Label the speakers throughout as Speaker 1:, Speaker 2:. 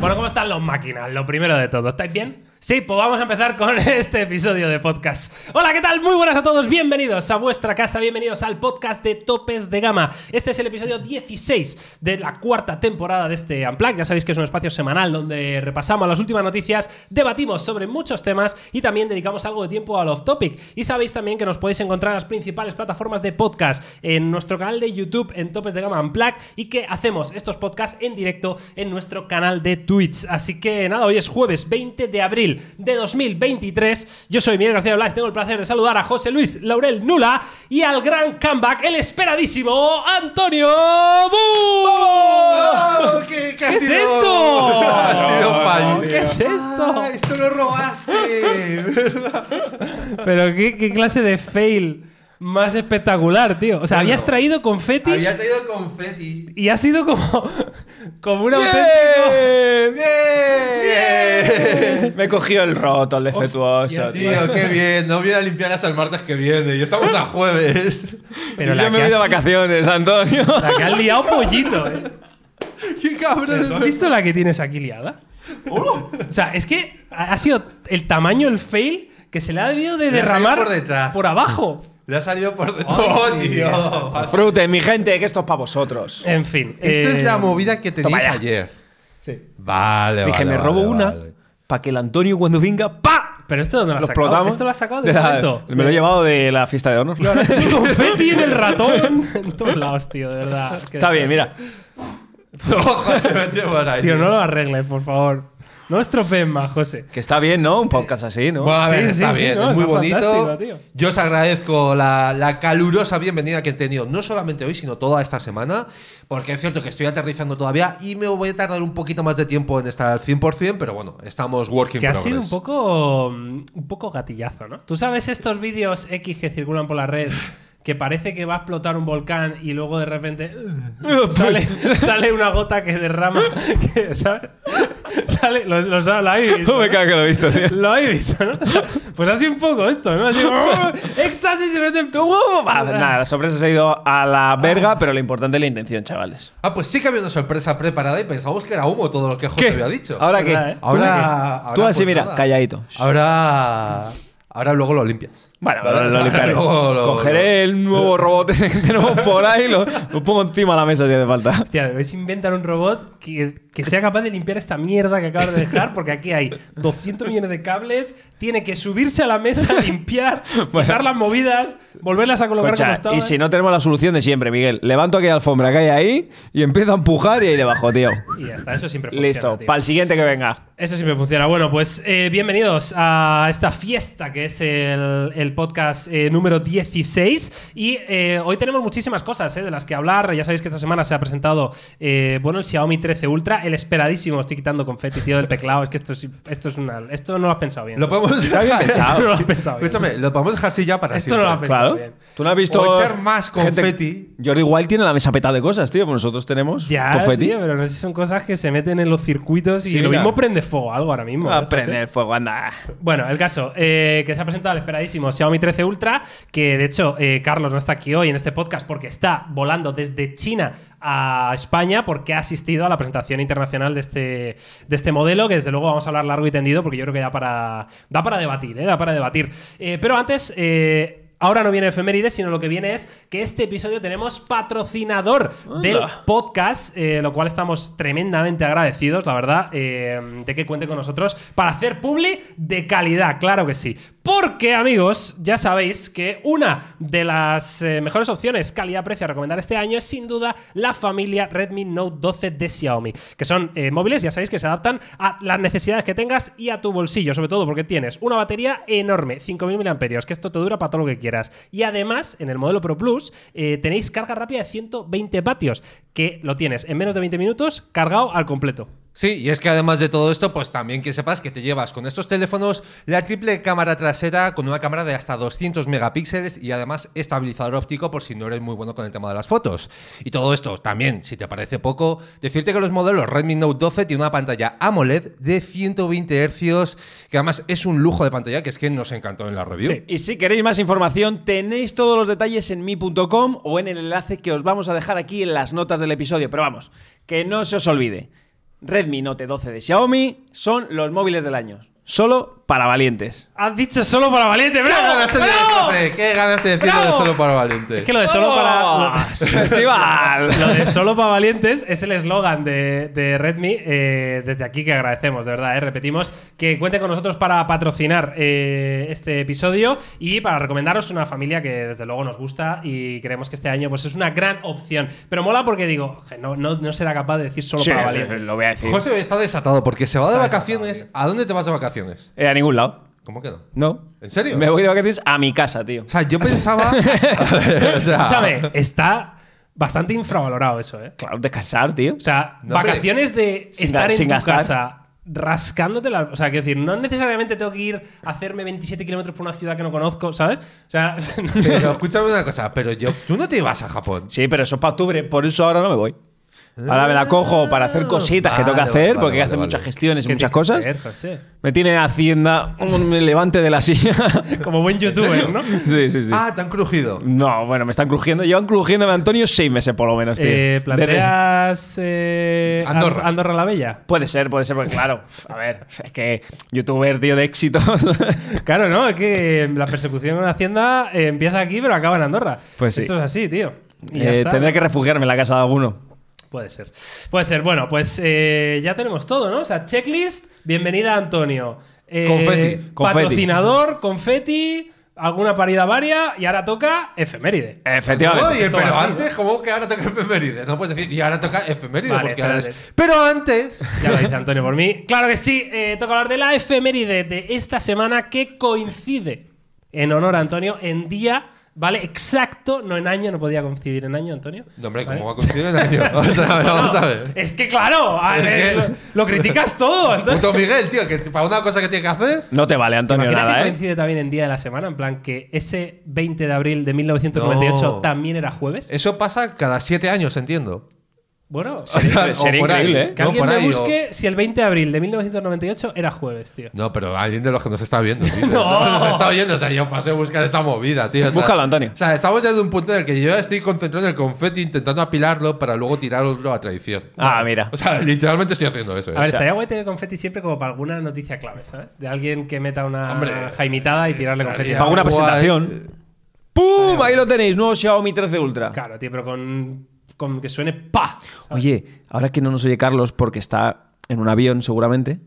Speaker 1: Bueno, ¿cómo están los máquinas? Lo primero de todo, ¿estáis bien? Sí, pues vamos a empezar con este episodio de podcast. Hola, ¿qué tal? Muy buenas a todos, bienvenidos a vuestra casa, bienvenidos al podcast de Topes de Gama. Este es el episodio 16 de la cuarta temporada de este Unplugged. Ya sabéis que es un espacio semanal donde repasamos las últimas noticias, debatimos sobre muchos temas y también dedicamos algo de tiempo al off-topic. Y sabéis también que nos podéis encontrar en las principales plataformas de podcast, en nuestro canal de YouTube, en Topes de Gama Unplugged, y que hacemos estos podcasts en directo en nuestro canal de Twitch. Así que nada, hoy es jueves 20 de abril de 2023. Yo soy Miguel García Blas, tengo el placer de saludar a José Luis Laurel Nula y al gran comeback, el esperadísimo Antonio Bu.
Speaker 2: ¡Oh! ¿Qué, qué ha
Speaker 1: ¿Qué es
Speaker 2: sido?
Speaker 1: esto?
Speaker 2: Ha sido fallo.
Speaker 1: ¿Qué es esto?
Speaker 2: Ah, esto lo robaste.
Speaker 1: Pero qué, qué clase de fail más espectacular, tío. O sea,
Speaker 2: Bueno,
Speaker 1: habías traído confeti
Speaker 2: Había traído confeti.
Speaker 1: y ha sido como, como un auténtico...
Speaker 2: ¡Bien!
Speaker 3: Me he cogido el roto, el defectuoso.
Speaker 1: Hostia,
Speaker 3: tío.
Speaker 2: Tío, qué bien. No voy a limpiar hasta el martes que viene. Y estamos a jueves.
Speaker 1: Pero
Speaker 3: Y
Speaker 1: la
Speaker 3: yo me voy de vacaciones, Antonio.
Speaker 1: La que has liado pollito, eh.
Speaker 2: ¡Qué cabrón!
Speaker 1: ¿Pero ¿Tú has visto la que tienes aquí liada? O sea, es que ha sido el tamaño, el fail, que se le ha debido de derramar
Speaker 2: por detrás.
Speaker 1: por abajo.
Speaker 2: Le ha salido por dentro.
Speaker 1: Ay,
Speaker 2: ¡Oh, tío!
Speaker 3: Frute, mi gente, que esto es para vosotros.
Speaker 1: En fin.
Speaker 2: Esto es
Speaker 1: eh,
Speaker 2: la movida que tenéis
Speaker 3: ya.
Speaker 2: ayer.
Speaker 1: Sí.
Speaker 2: Vale,
Speaker 3: Dije,
Speaker 2: vale,
Speaker 3: me robo
Speaker 2: vale,
Speaker 3: una
Speaker 2: vale.
Speaker 3: para que el Antonio cuando venga, ¡pa!
Speaker 1: Pero esto dónde lo has sacado? Esto lo has sacado de
Speaker 3: la-
Speaker 1: momento.
Speaker 3: Me lo he llevado de la fiesta de honor.
Speaker 1: confeti en el ratón. En todos lados, tío, de verdad. Es que
Speaker 3: Está bien, mira.
Speaker 2: Ojo, se metió por ahí.
Speaker 1: Tío, no lo arregles, por favor. No estropees más, José.
Speaker 3: Que está bien, ¿no? Un podcast así, ¿no?
Speaker 2: Bueno, a ver,
Speaker 1: Sí,
Speaker 2: está
Speaker 1: sí, sí,
Speaker 2: bien,
Speaker 1: no,
Speaker 2: es muy bonito.
Speaker 1: tío.
Speaker 2: Yo os agradezco la, la calurosa bienvenida que he tenido, no solamente hoy, sino toda esta semana, porque es cierto que estoy aterrizando todavía y me voy a tardar un poquito más de tiempo en estar al 100%, pero bueno, estamos working
Speaker 1: Que ha sido un poco, mm, un poco gatillazo, ¿no? ¿Tú sabes estos vídeos X que circulan por la red que parece que va a explotar un volcán y luego de repente sale, sale una gota que derrama? que, ¿Sabes? Sale, lo, lo, lo habéis visto,
Speaker 3: No me cago que lo he visto, tío.
Speaker 1: Lo habéis visto, ¿no? O sea, pues así un poco esto, ¿no? Así, ¡oh! éxtasis de repente, ¡uh!
Speaker 3: Va, Nada, la sorpresa se ha ido a la verga, pero lo importante es la intención, chavales.
Speaker 2: Ah, pues sí que había una sorpresa preparada y pensamos que era humo todo lo que José
Speaker 3: ¿Qué?
Speaker 2: había dicho.
Speaker 3: ¿Ahora qué?
Speaker 1: ¿Verdad, eh?
Speaker 2: ahora, ahora,
Speaker 3: Tú así,
Speaker 2: pues
Speaker 3: mira,
Speaker 2: nada.
Speaker 3: calladito.
Speaker 2: Ahora, ahora luego lo limpias.
Speaker 3: Bueno,
Speaker 2: Vale,
Speaker 3: lo, lo limpiaré.
Speaker 2: luego
Speaker 3: Cogeré el nuevo robot ese que tenemos por ahí, lo, lo pongo encima de la mesa si hace falta.
Speaker 1: Hostia, debéis inventar un robot que, que sea capaz de limpiar esta mierda que acabas de dejar, porque aquí hay 200 millones de cables, tiene que subirse a la mesa, limpiar, quitar las movidas, volverlas a colocar como
Speaker 3: Concha,
Speaker 1: estaban.
Speaker 3: y si no tenemos la solución de siempre, Miguel. Levanto aquella alfombra que hay ahí y empiezo a empujar y ahí debajo, tío.
Speaker 1: Y ya está, eso siempre funciona.
Speaker 3: Listo, para el siguiente que venga.
Speaker 1: Eso siempre funciona. Bueno, pues eh, bienvenidos a esta fiesta que es el, el podcast eh, número 16. Y eh, hoy tenemos muchísimas cosas eh, de las que hablar. Ya sabéis que esta semana se ha presentado eh, bueno, el Xiaomi 13 Ultra, el esperadísimo. Estoy quitando confeti, tío, del teclado. Es que esto es, esto es una. Esto no lo has pensado bien.
Speaker 2: Lo podemos
Speaker 3: bien
Speaker 2: dejar.
Speaker 3: pensado.
Speaker 1: Esto no lo has pensado bien.
Speaker 2: Escúchame, lo podemos dejar así ya para
Speaker 1: Esto no lo has
Speaker 2: siempre.
Speaker 1: pensado
Speaker 3: Claro.
Speaker 1: bien.
Speaker 3: ¿Tú no has visto.
Speaker 2: O echar más
Speaker 3: gente-
Speaker 2: confeti.
Speaker 3: Jordi Wild tiene la mesa petada de cosas, tío. Pues nosotros tenemos
Speaker 1: Ya,
Speaker 3: confeti.
Speaker 1: tío, pero no sé si son cosas que se meten en los circuitos y
Speaker 3: Sí,
Speaker 1: lo
Speaker 3: mira.
Speaker 1: mismo prende fuego algo ahora mismo. ¿eh,
Speaker 3: a
Speaker 1: José?
Speaker 3: prender fuego, anda.
Speaker 1: Bueno, el caso, eh, que se ha presentado el esperadísimo Xiaomi 13 Ultra, que de hecho eh, Carlos no está aquí hoy en este podcast porque está volando desde China a España porque ha asistido a la presentación internacional de este, de este modelo, que desde luego vamos a hablar largo y tendido porque yo creo que da para, da para debatir, ¿eh? da para debatir. Eh, pero antes... Ahora no viene efemérides, sino lo que viene es que este episodio tenemos patrocinador del podcast, eh, lo cual estamos tremendamente agradecidos, la verdad, eh, de que cuente con nosotros para hacer publi de calidad, claro que sí. Porque, amigos, ya sabéis que una de las eh, mejores opciones calidad-precio a recomendar este año es sin duda la familia Redmi Note 12 de Xiaomi, que son eh, móviles, ya sabéis, que se adaptan a las necesidades que tengas y a tu bolsillo, sobre todo porque tienes una batería enorme, 5.000 mAh, que esto te dura para todo lo que quieras. Y además, en el modelo Pro Plus, eh, tenéis carga rápida de 120 vatios, que lo tienes en menos de 20 minutos cargado al completo.
Speaker 2: Sí, y es que además de todo esto, pues también que sepas que te llevas con estos teléfonos la triple cámara trasera con una cámara de hasta 200 megapíxeles y además estabilizador óptico por si no eres muy bueno con el tema de las fotos. Y todo esto también, si te parece poco, decirte que los modelos Redmi Note 12 tiene una pantalla AMOLED de 120 Hz, que además es un lujo de pantalla que es que nos encantó en la review.
Speaker 1: Sí.
Speaker 3: Y si queréis más información, tenéis todos los detalles en mi.com o en el enlace que os vamos a dejar aquí en las notas del episodio. Pero vamos, que no se os olvide. Redmi Note 12 de Xiaomi son los móviles del año. Solo para valientes.
Speaker 1: Has dicho solo para valiente,
Speaker 2: ¿Qué
Speaker 1: bravo.
Speaker 2: ¿Qué ganaste de decir
Speaker 1: ¡Bravo!
Speaker 2: de solo para valientes?
Speaker 1: Es que lo de solo para.
Speaker 3: ¡Festival!
Speaker 1: Lo de solo para valientes es el eslogan de, de Redmi. eh, desde aquí que agradecemos, de verdad. eh. Repetimos que cuente con nosotros para patrocinar eh, este episodio y para recomendaros una familia que desde luego nos gusta y creemos que este año pues es una gran opción. Pero mola porque digo, "Je, no, no, no será capaz de decir solo
Speaker 3: Sí,
Speaker 1: para valientes.
Speaker 3: lo voy a decir.
Speaker 2: José está desatado porque se va de
Speaker 1: Está
Speaker 2: vacaciones. ¿A dónde te vas de vacaciones?
Speaker 3: Eh, a ningún lado.
Speaker 2: ¿Cómo que no?
Speaker 3: No.
Speaker 2: ¿En serio?
Speaker 3: Me voy de vacaciones a mi casa, tío.
Speaker 2: O sea, yo pensaba. o sea,
Speaker 1: Escúchame, está bastante infravalorado eso, ¿eh?
Speaker 3: Claro, descansar, tío.
Speaker 1: O sea,
Speaker 2: No, hombre.
Speaker 1: vacaciones de
Speaker 3: Sin
Speaker 1: estar en
Speaker 3: sin
Speaker 1: tu
Speaker 3: gastar.
Speaker 1: casa rascándote la. O sea, quiero decir, no necesariamente tengo que ir a hacerme 27 kilómetros por una ciudad que no conozco, ¿sabes? O sea,
Speaker 2: Pero escúchame una cosa, pero yo, tú no te ibas a Japón.
Speaker 3: Sí, pero eso es para octubre, por eso ahora no me voy. Ahora me la cojo para hacer cositas que tengo que hacer,
Speaker 2: vale,
Speaker 3: porque hay que hacer
Speaker 2: vale.
Speaker 3: muchas gestiones y
Speaker 1: ¿qué
Speaker 3: muchas cosas.
Speaker 1: hacer, José?
Speaker 3: Me tiene Hacienda, me levante de la silla.
Speaker 1: Como buen youtuber, ¿no?
Speaker 3: sí, sí, sí.
Speaker 2: Ah, te han crujido.
Speaker 3: No, bueno, me están crujiendo. Llevan crujiéndome Antonio seis meses por lo menos, tío.
Speaker 1: Eh, ¿Planteas eh,
Speaker 2: Andorra.
Speaker 1: Andorra la Bella?
Speaker 3: Puede ser, puede ser, porque claro, a ver, es que youtuber, tío, de éxitos.
Speaker 1: Claro, ¿no? Es que la persecución en Hacienda eh, empieza aquí, pero acaba en Andorra.
Speaker 3: Pues sí.
Speaker 1: Esto es así, tío. Y ya
Speaker 3: Eh,
Speaker 1: está.
Speaker 3: tendré que refugiarme en la casa de alguno.
Speaker 1: Puede ser. Puede ser. Bueno, pues eh, ya tenemos todo, ¿no? O sea, checklist, bienvenida. Antonio.
Speaker 3: Confeti.
Speaker 1: Patrocinador, confeti, alguna parida varia y ahora toca efeméride.
Speaker 3: Efectivamente.
Speaker 2: Oye, pero
Speaker 1: así,
Speaker 2: antes, ¿cómo que ahora toca efemérides? No puedes decir, y ahora toca efemérides,
Speaker 1: Vale,
Speaker 2: porque ahora es-. Pero antes.
Speaker 1: Ya lo dice Antonio por mí. Claro que sí, eh, toca hablar de la efeméride de esta semana que coincide en honor a Antonio en día, ¿vale? Exacto, no en año, no podía coincidir en año, Antonio.
Speaker 2: No, hombre,
Speaker 1: ¿Vale?
Speaker 2: ¿cómo va a coincidir en año? Vamos a ver, vamos a ver.
Speaker 1: Es que claro, a
Speaker 2: Es
Speaker 1: ver,
Speaker 2: que-
Speaker 1: lo, lo criticas todo. Entonces,
Speaker 2: Puto Miguel, tío, que para una cosa que tiene que hacer.
Speaker 3: No te vale,
Speaker 1: ¿Te
Speaker 3: Antonio,
Speaker 1: que
Speaker 3: nada, ¿eh?
Speaker 1: coincide también en día de la semana? En plan, que ese 20 de abril de 1998
Speaker 2: No.
Speaker 1: también era jueves.
Speaker 2: Eso pasa cada siete años, entiendo.
Speaker 1: Bueno,
Speaker 2: O sea,
Speaker 3: Sería- sería
Speaker 2: o por ahí.
Speaker 3: increíble, ¿eh?
Speaker 1: que
Speaker 2: No,
Speaker 1: alguien me
Speaker 2: ahí, o-
Speaker 1: busque si el 20 de abril de 1998 era jueves, tío.
Speaker 2: No, pero alguien de los que nos está viendo, tío.
Speaker 1: No.
Speaker 2: Nos está oyendo. O sea, yo pasé a buscar esta movida, tío. O sea,
Speaker 3: Búscalo, Antonio.
Speaker 2: O sea, estamos ya en un punto en el que yo ya estoy concentrado en el confeti intentando apilarlo para luego tirarlo a traición.
Speaker 3: Ah, mira.
Speaker 2: O sea, literalmente estoy haciendo eso.
Speaker 1: A
Speaker 2: ¿eh?
Speaker 1: ver,
Speaker 2: O sea,
Speaker 1: estaría guay tener confeti siempre como para alguna noticia clave, ¿sabes? De alguien que meta una
Speaker 2: Hombre,
Speaker 1: jaimitada y tirarle confeti.
Speaker 3: Para alguna
Speaker 2: guay.
Speaker 3: presentación. ¡Pum! Ahí lo tenéis, nuevo Xiaomi 13 Ultra.
Speaker 1: Claro, tío, pero con, con que suene ¡pa!
Speaker 3: Oye, ahora que no nos oye Carlos porque está en un avión seguramente,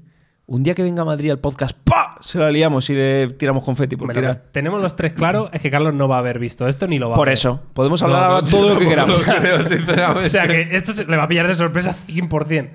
Speaker 3: un día que venga a Madrid al podcast, ¡pa! Se la liamos y le tiramos confeti por
Speaker 1: lo tenemos los tres claro es que Carlos no va a haber visto esto ni lo va a
Speaker 3: Por eso, podemos hablar
Speaker 2: no,
Speaker 3: todo lo que queramos.
Speaker 2: lo creo, sinceramente.
Speaker 1: O sea que esto se- le va a pillar de sorpresa 100%.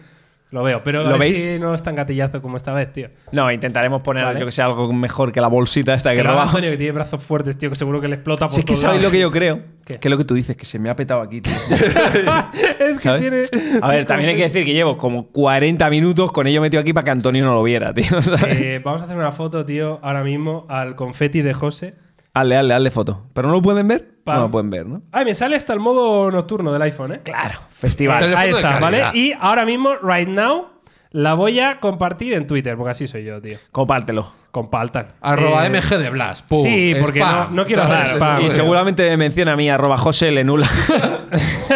Speaker 1: Lo veo, pero
Speaker 3: ¿Lo
Speaker 1: a ver
Speaker 3: veis?
Speaker 1: si no es tan gatillazo como esta vez, tío.
Speaker 3: No, intentaremos poner,
Speaker 1: Vale.
Speaker 3: yo que sé, algo mejor que la bolsita esta que
Speaker 1: Que. Antonio, que tiene brazos fuertes, tío, que seguro que le explota por
Speaker 3: Si es que
Speaker 1: todos
Speaker 3: sabéis lo
Speaker 1: lados.
Speaker 3: que yo creo,
Speaker 1: ¿Qué?
Speaker 3: que es lo que tú dices, que se me ha petado aquí, tío.
Speaker 1: es que
Speaker 3: ¿Sabes?
Speaker 1: tiene...
Speaker 3: A ver, también hay que decir que llevo como 40 minutos con ello metido aquí para que Antonio no lo viera, tío. ¿sabes?
Speaker 1: Eh, vamos a hacer una foto, tío, ahora mismo al confeti de José.
Speaker 3: Hazle, hazle, hazle foto. ¿Pero no lo pueden ver?
Speaker 1: Pam.
Speaker 3: No lo pueden ver, ¿no?
Speaker 1: Ay, me sale hasta el modo nocturno del iPhone, ¿eh?
Speaker 3: Claro, festival.
Speaker 1: Ahí está. ¿vale? Y ahora mismo, right now, la voy a compartir en Twitter, porque así soy yo, tío.
Speaker 3: Compártelo.
Speaker 1: Compartan.
Speaker 2: Arroba
Speaker 1: Eh,
Speaker 2: MG de Blas. pum,
Speaker 1: sí, porque
Speaker 2: spam,
Speaker 1: no- no quiero dar spam.
Speaker 3: Y seguramente me menciona a mí, arroba José Lenula.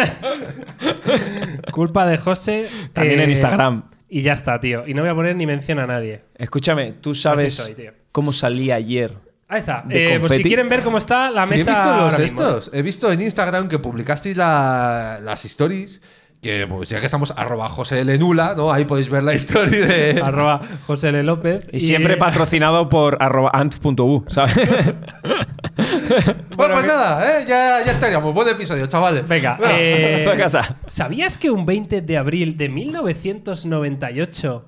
Speaker 1: Culpa de José.
Speaker 3: También
Speaker 1: eh,
Speaker 3: en Instagram.
Speaker 1: Y ya está, tío. Y no voy a poner ni mención a nadie.
Speaker 3: Escúchame, ¿tú sabes
Speaker 1: soy,
Speaker 3: cómo salí ayer?
Speaker 1: Ahí está.
Speaker 3: ¿De
Speaker 1: Eh, pues si quieren ver cómo está la
Speaker 2: Sí, he
Speaker 1: mesa.
Speaker 2: visto los
Speaker 1: ahora mismo,
Speaker 2: estos. He visto en Instagram que publicasteis la- las stories. Que pues ya que estamos arroba José Lenula, ¿no? Ahí podéis ver la historia de.
Speaker 1: Arroba José L. López.
Speaker 3: Y siempre
Speaker 1: eh,
Speaker 3: patrocinado por arroba ant.u, ¿sabes?
Speaker 2: Bueno, pues
Speaker 1: que-
Speaker 2: nada, ¿eh? ya, ya estaríamos. Buen episodio, chavales.
Speaker 1: Venga,
Speaker 2: Va.
Speaker 1: eh,
Speaker 3: casa.
Speaker 1: ¿Sabías que un 20 de abril de 1998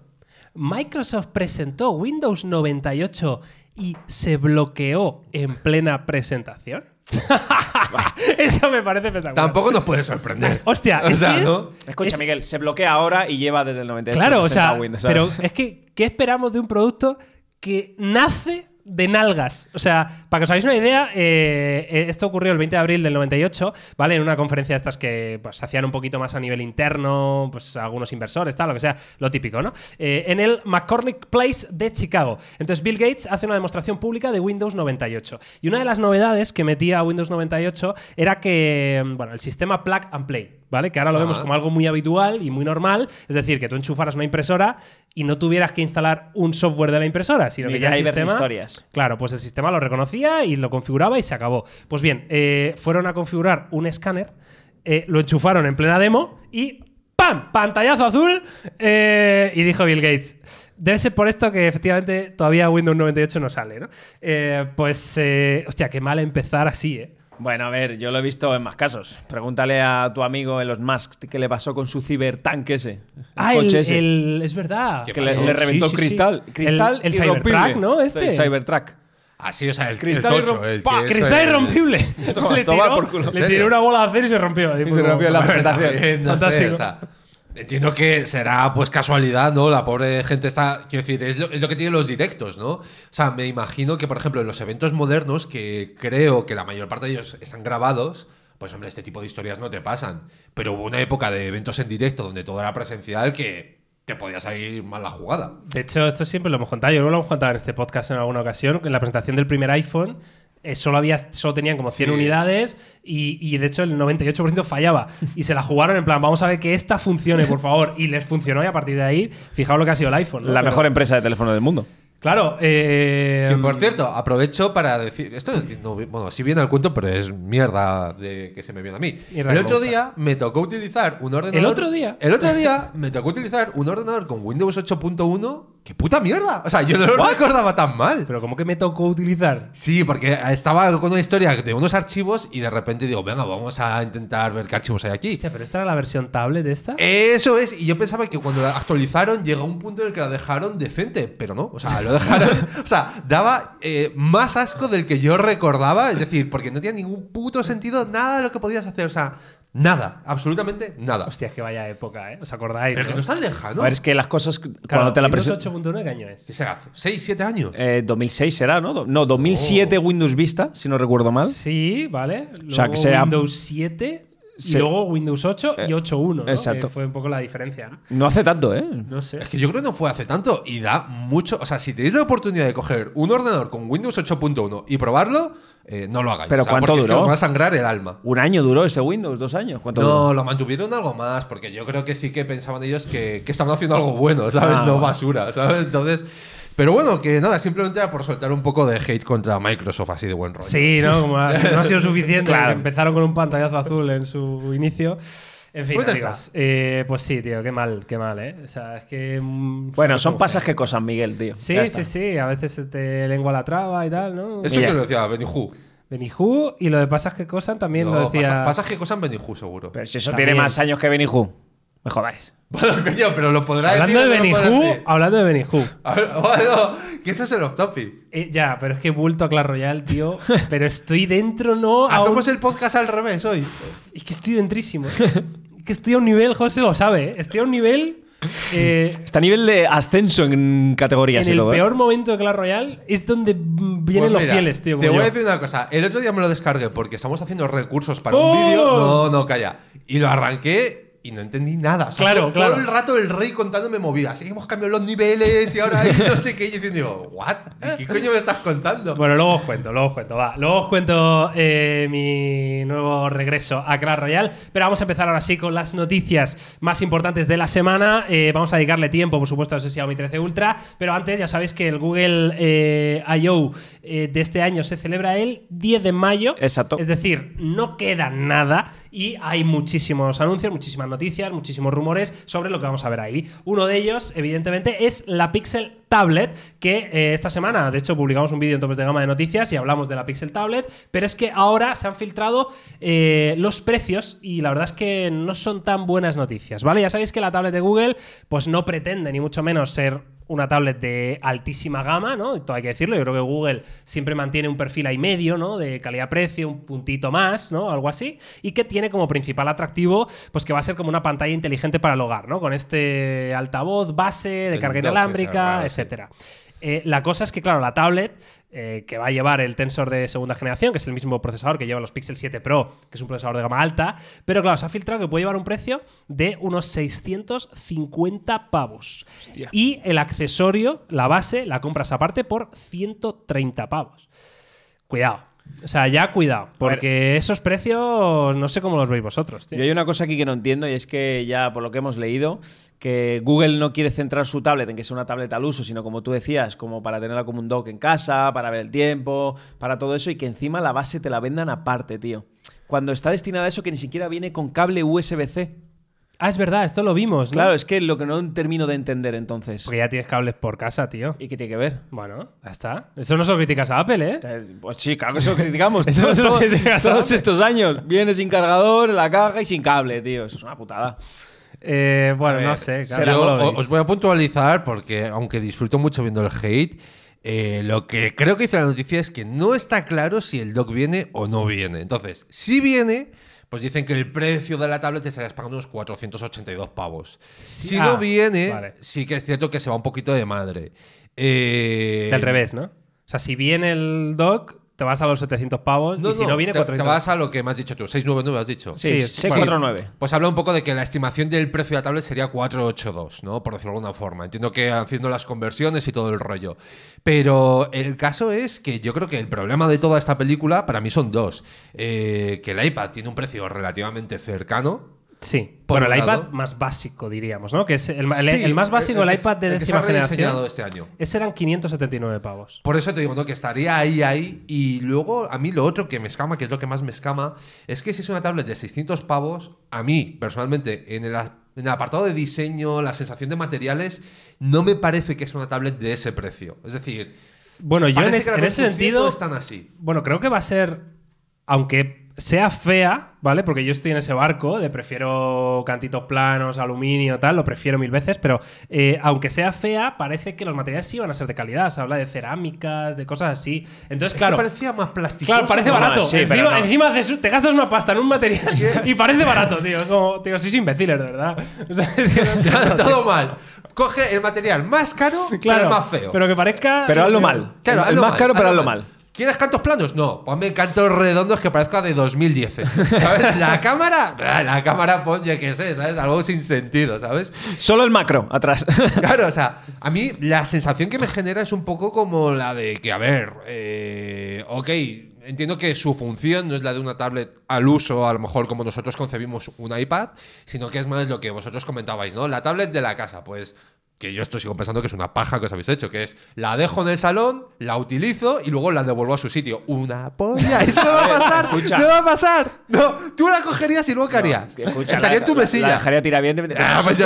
Speaker 1: Microsoft presentó Windows 98 y se bloqueó en plena presentación? Esto me parece espectacular.
Speaker 2: Tampoco nos puede sorprender.
Speaker 1: Hostia,
Speaker 2: O
Speaker 1: es
Speaker 2: sea,
Speaker 1: que es-
Speaker 2: ¿no?
Speaker 3: Escucha,
Speaker 1: es-
Speaker 3: Miguel, se bloquea ahora y lleva desde el 98.
Speaker 1: Claro, o
Speaker 3: 60
Speaker 1: sea, pero es que, ¿qué esperamos de un producto que nace de nalgas. O sea, para que os hagáis una idea, eh, eh, esto ocurrió el 20 de abril del 98, ¿vale? En una conferencia de estas que pues, se hacían un poquito más a nivel interno, pues algunos inversores, tal, lo que sea, lo típico, ¿no? Eh, en el McCormick Place de Chicago. Entonces, Bill Gates hace una demostración pública de Windows 98. Y una de las novedades que metía Windows 98 era que, bueno, el sistema plug and play. ¿Vale? Que ahora lo
Speaker 2: Ajá.
Speaker 1: vemos como algo muy habitual y muy normal. Es decir, que tú enchufaras una impresora y no tuvieras que instalar un software de la impresora, sino
Speaker 3: Ni
Speaker 1: que ya el sistema.
Speaker 3: historias.
Speaker 1: Claro, pues el sistema lo reconocía y lo configuraba y se acabó. Pues bien, eh, fueron a configurar un escáner, eh, lo enchufaron en plena demo y ¡pam! Pantallazo azul eh, y dijo Bill Gates. Debe ser por esto que efectivamente todavía Windows 98 no sale, ¿no? Pues, hostia, qué mal empezar así, ¿eh?
Speaker 3: Bueno, a ver, yo lo he visto en más casos. Pregúntale a tu amigo Elon Musk qué le pasó con su cibertanque ese. El
Speaker 1: Ah, el,
Speaker 3: coche ese.
Speaker 1: el- es verdad.
Speaker 2: ¿Qué
Speaker 3: que le, le reventó
Speaker 1: Sí, sí,
Speaker 3: cristal.
Speaker 1: sí.
Speaker 3: Cristal
Speaker 1: El- el. Cybertruck, ¿no? Este.
Speaker 3: El Cybertruck.
Speaker 2: Así, o sea, el
Speaker 3: Cristal
Speaker 2: el tocho, el que es
Speaker 1: Cristal
Speaker 2: el-
Speaker 1: irrompible. Le tiró,
Speaker 3: por culo.
Speaker 1: le
Speaker 2: ¿En serio?
Speaker 1: tiró una bola de acero y se rompió.
Speaker 3: Y se rompió la presentación.
Speaker 2: Sé,
Speaker 1: Fantástico.
Speaker 2: o sea, entiendo que será pues casualidad, ¿no? La pobre gente está. Quiero decir, es lo, que tienen los directos, ¿no? O sea, me imagino que, por ejemplo, en los eventos modernos, que creo que la mayor parte de ellos están grabados. Pues hombre, este tipo de historias no te pasan. Pero hubo una época de eventos en directo donde todo era presencial que te podía salir mal la jugada.
Speaker 1: De hecho, esto siempre lo hemos contado. Yo lo hemos contado en este podcast en alguna ocasión. En la presentación del primer iPhone, solo, había, solo tenían como 100
Speaker 2: Sí.
Speaker 1: unidades y, y, de hecho el 98% fallaba. Y se la jugaron en plan, vamos a ver que esta funcione, por favor. Y les funcionó y a partir de ahí, fijaos lo que ha sido el iPhone. ¿no?
Speaker 3: La
Speaker 1: Pero-
Speaker 3: mejor empresa de teléfono del mundo.
Speaker 1: Claro. eh,
Speaker 2: Que por cierto, aprovecho para decir. Esto no, bueno, sí viene al cuento, pero es mierda de que se me viene a mí. El otro día me tocó utilizar un ordenador.
Speaker 1: ¿El otro día?
Speaker 2: El otro día me tocó utilizar un ordenador con Windows 8.1. ¡Qué puta mierda! O sea, yo no lo recordaba tan mal.
Speaker 1: Pero como que me tocó utilizar.
Speaker 2: Sí, porque estaba con una historia de unos archivos y de repente digo, venga, vamos a intentar ver qué archivos hay aquí.
Speaker 1: Hostia, pero esta era la versión tablet de esta.
Speaker 2: Eso es, y yo pensaba que cuando la actualizaron llegó un punto en el que la dejaron decente, pero no, o sea, lo dejaron, o sea, daba eh, más asco del que yo recordaba, es decir, porque no tenía ningún puto sentido nada de lo que podías hacer, o sea, nada, absolutamente nada.
Speaker 1: Hostia, es que vaya época, ¿eh? ¿Os acordáis?
Speaker 2: pero que no es tan lejano.
Speaker 3: A ver, es que las cosas
Speaker 1: Claro,
Speaker 3: cuando te la
Speaker 1: Windows
Speaker 3: presentan.
Speaker 1: 8.1 ¿qué año es?
Speaker 2: ¿Qué será? hace? ¿6, 7 años?
Speaker 3: Eh, 2006 será, ¿no? No, 2007 Windows Vista, si no recuerdo mal.
Speaker 1: Sí, vale. Luego
Speaker 3: sea, que sea-
Speaker 1: Windows 7 y luego Windows 8 y
Speaker 3: Eh,
Speaker 1: 8.1, ¿no?
Speaker 3: exacto.
Speaker 1: Que fue un poco la diferencia, ¿no?
Speaker 3: No hace tanto, ¿eh?
Speaker 1: No sé.
Speaker 2: Es que yo creo que no fue hace tanto y da mucho. O sea, si tenéis la oportunidad de coger un ordenador con Windows 8.1 y probarlo, eh, no lo hagáis.
Speaker 3: ¿Pero
Speaker 2: O sea,
Speaker 3: cuánto
Speaker 2: porque es que
Speaker 3: duró?
Speaker 2: os va a sangrar el alma.
Speaker 3: Un año duró ese Windows, dos años. ¿Cuánto
Speaker 2: No,
Speaker 3: duró?
Speaker 2: lo mantuvieron algo más, porque yo creo que sí que pensaban ellos que, que estaban haciendo algo bueno, ¿sabes?
Speaker 3: Ah,
Speaker 2: no basura, ¿sabes? Entonces. Pero bueno, que nada, simplemente era por soltar un poco de hate contra Microsoft, así de buen rollo.
Speaker 1: Sí, ¿no? Como ha- no ha sido suficiente.
Speaker 3: Claro.
Speaker 1: Empezaron con un pantallazo azul en su inicio. En fin,
Speaker 2: Pues
Speaker 1: amigos, eh, pues sí, tío, qué mal, qué mal, ¿eh? O sea, es que... mm,
Speaker 3: Bueno, son pasas que cosas, Miguel, tío.
Speaker 1: Sí, sí, sí. A veces se te lengua la traba y tal, ¿no?
Speaker 2: Eso que lo decía Benny
Speaker 1: Benijú y lo de pasas que cosan también
Speaker 2: No,
Speaker 1: lo decía...
Speaker 2: pasa- pasas que cosas Benny seguro.
Speaker 3: Pero si eso
Speaker 1: También.
Speaker 3: tiene más años que Benny Hu. Me jodáis.
Speaker 2: Bueno, coño, pero lo podrá
Speaker 1: Hablando de
Speaker 2: decir. o no lo podrá
Speaker 1: Benijú,
Speaker 2: decir?
Speaker 1: hablando de
Speaker 2: ver, Bueno, que ese es el off topic.
Speaker 1: Eh, ya, pero es que he vuelto a Clash Royale, tío. pero estoy dentro, ¿no? Un-
Speaker 2: Hacemos el podcast al revés hoy.
Speaker 1: Es que estoy dentrísimo. es que estoy a un nivel, José lo sabe, ¿eh? Estoy a un nivel. eh,
Speaker 3: Está a nivel de ascenso en categorías
Speaker 1: en el
Speaker 3: todo. ¿eh?
Speaker 1: peor momento de Clash Royale es donde vienen
Speaker 2: Pues
Speaker 1: los
Speaker 2: mira,
Speaker 1: fieles, tío.
Speaker 2: Te voy a decir una cosa. El otro día me lo descargué porque estamos haciendo recursos para
Speaker 1: ¡Oh!
Speaker 2: un vídeo. No, no, calla. Y lo arranqué y no entendí nada. O sea,
Speaker 1: Claro,
Speaker 2: todo,
Speaker 1: claro.
Speaker 2: todo el rato el rey contándome movidas. Y hemos cambiado los niveles y ahora no sé qué. Y yo diciendo, ¿what? ¿Qué coño me estás contando?
Speaker 1: Bueno, luego os cuento, luego os cuento, va. Luego os cuento eh, mi nuevo regreso a Clash Royale. Pero vamos a empezar ahora sí con las noticias más importantes de la semana. Eh, vamos a dedicarle tiempo, por supuesto, a ese Xiaomi 13 Ultra. Pero antes, ya sabéis que el Google eh, I.O. eh, de este año se celebra el 10 de mayo.
Speaker 3: Exacto.
Speaker 1: Es decir, no queda nada y hay muchísimos anuncios, muchísimas noticias, muchísimos rumores sobre lo que vamos a ver ahí. Uno de ellos, evidentemente, es la Pixel Tablet, que eh, esta semana, de hecho, publicamos un vídeo en topes de gama de noticias y hablamos de la Pixel Tablet, pero es que ahora se han filtrado eh, los precios y la verdad es que no son tan buenas noticias, ¿vale? Ya sabéis que la tablet de Google, pues no pretende ni mucho menos ser una tablet de altísima gama, ¿no? Hay que decirlo. Yo creo que Google siempre mantiene un perfil ahí medio, ¿no? De calidad-precio, un puntito más, ¿no? Algo así. Y que tiene como principal atractivo, pues que va a ser como una pantalla inteligente para el hogar, ¿no? Con este altavoz base de
Speaker 2: El
Speaker 1: carga inalámbrica, etcétera. Eh, la cosa es que, claro, la tablet eh, que va a llevar el Tensor de segunda generación, que es el mismo procesador que lleva los Pixel 7 Pro, que es un procesador de gama alta, pero claro, se ha filtrado que puede llevar un precio de unos 650 pavos.
Speaker 3: Hostia.
Speaker 1: Y el accesorio, la base, la compras aparte por 130 pavos. Cuidado. O sea, ya cuidado, porque esos precios no sé cómo los veis vosotros, tío.
Speaker 3: Yo hay una cosa aquí que no entiendo y es que ya por lo que hemos leído, que Google no quiere centrar su tablet en que sea una tablet al uso, sino como tú decías, como para tenerla como un dock en casa, para ver el tiempo, para todo eso y que encima la base te la vendan aparte, tío. Cuando está destinada a eso que ni siquiera viene con cable USB-C.
Speaker 1: Ah, es verdad, esto lo vimos, ¿no?
Speaker 3: Claro, es que lo que no termino de entender entonces.
Speaker 1: Porque ya tienes cables por casa, tío.
Speaker 3: ¿Y qué tiene que ver?
Speaker 1: Bueno, ya está. Eso no se lo criticas a Apple, ¿eh?
Speaker 3: Eh, Pues sí, claro que eso lo criticamos.
Speaker 1: Eso no se lo
Speaker 3: todos-
Speaker 1: criticas a
Speaker 3: todos
Speaker 1: Apple.
Speaker 3: estos años. Viene sin cargador, en la caja y sin cable, tío. Eso es una putada.
Speaker 1: Eh, bueno,
Speaker 3: ver,
Speaker 1: no sé.
Speaker 2: Yo os voy a puntualizar porque, aunque disfruto mucho viendo el hate, eh, lo que creo que dice la noticia es que no está claro si el dock viene o no viene. Entonces, si viene, pues dicen que el precio de la tablet te estarías pagando unos 482 pavos.
Speaker 1: Sí,
Speaker 2: Si
Speaker 1: ah,
Speaker 2: no viene,
Speaker 1: vale.
Speaker 2: sí que es cierto que se va un poquito de madre. Eh,
Speaker 1: Del revés, ¿no? O sea, si viene el dock, te vas a los 700 pavos
Speaker 2: No,
Speaker 1: y si no, viene,
Speaker 2: te, te
Speaker 1: 400.
Speaker 2: vas a lo que me has dicho tú, 699 has dicho.
Speaker 1: Sí,
Speaker 3: Sí,
Speaker 1: sí,
Speaker 3: 649.
Speaker 2: Pues habla un poco de que la estimación del precio de la tablet sería 482, ¿no? Por decirlo de alguna forma. Entiendo que haciendo las conversiones y todo el rollo. Pero el caso es que yo creo que el problema de toda esta película para mí son dos. Eh, que el iPad tiene un precio relativamente cercano.
Speaker 1: Sí.
Speaker 2: Por
Speaker 1: bueno, el
Speaker 2: lado.
Speaker 1: iPad más básico, diríamos, ¿no? Que es el, el-
Speaker 2: Sí,
Speaker 1: el más básico, el, iPad de
Speaker 2: el que se
Speaker 1: décima
Speaker 2: ha
Speaker 1: generación.
Speaker 2: este año.
Speaker 1: Ese eran 579 pavos.
Speaker 2: Por eso te digo, ¿no? Que estaría ahí, ahí. Y luego, a mí lo otro que me escama, que es lo que más me escama, es que si es una tablet de 600 pavos, a mí, personalmente, en el, a- en el apartado de diseño, la sensación de materiales, no me parece que es una tablet de ese precio. Es decir,
Speaker 1: Bueno, yo en, es- en ese sentido.
Speaker 2: no es tan así.
Speaker 1: Bueno, creo que va a ser. Aunque sea fea, ¿vale? Porque yo estoy en ese barco de prefiero cantitos planos, aluminio, tal, lo prefiero mil veces, pero eh, aunque sea fea, parece que los materiales sí van a ser de calidad. Se habla de cerámicas, de cosas así. Entonces,
Speaker 2: Es que
Speaker 1: claro.
Speaker 2: parecía más plástico.
Speaker 1: Claro, parece barato.
Speaker 3: sí,
Speaker 1: encima
Speaker 3: no.
Speaker 1: encima haces- te gastas una pasta en un material y parece barato, tío. Es como, tío, sois imbéciles, de verdad. O sea, es que no-
Speaker 2: Todo mal. Coge el material más caro, pero el más feo.
Speaker 1: Pero que parezca.
Speaker 3: Pero hazlo mal.
Speaker 2: Claro,
Speaker 3: el
Speaker 2: hazlo
Speaker 3: más
Speaker 2: mal,
Speaker 3: caro, pero hazlo mal.
Speaker 2: ¿Quieres cantos planos? No, ponme cantos redondos que parezca de 2010. ¿Sabes? La cámara, la cámara, pon, yo qué sé, ¿sabes? Algo sin sentido, ¿sabes?
Speaker 3: Solo el macro, atrás.
Speaker 2: Claro, o sea, a mí la sensación que me genera es un poco como la de que, a ver, eh, ok, entiendo que su función no es la de una tablet al uso, a lo mejor como nosotros concebimos un iPad, sino que es más lo que vosotros comentabais, ¿no? La tablet de la casa, pues que yo esto sigo pensando que es una paja que os habéis hecho, que es la dejo en el salón, la utilizo y luego la devuelvo a su sitio. Una polla, eso no va a pasar,
Speaker 3: escucha.
Speaker 2: no va a pasar. No, tú la cogerías y luego ¿qué harías?
Speaker 3: Escucha,
Speaker 2: Estaría
Speaker 3: la-
Speaker 2: en tu
Speaker 3: la-
Speaker 2: mesilla.
Speaker 3: La, dejaría tirar bien.
Speaker 2: Ah, pues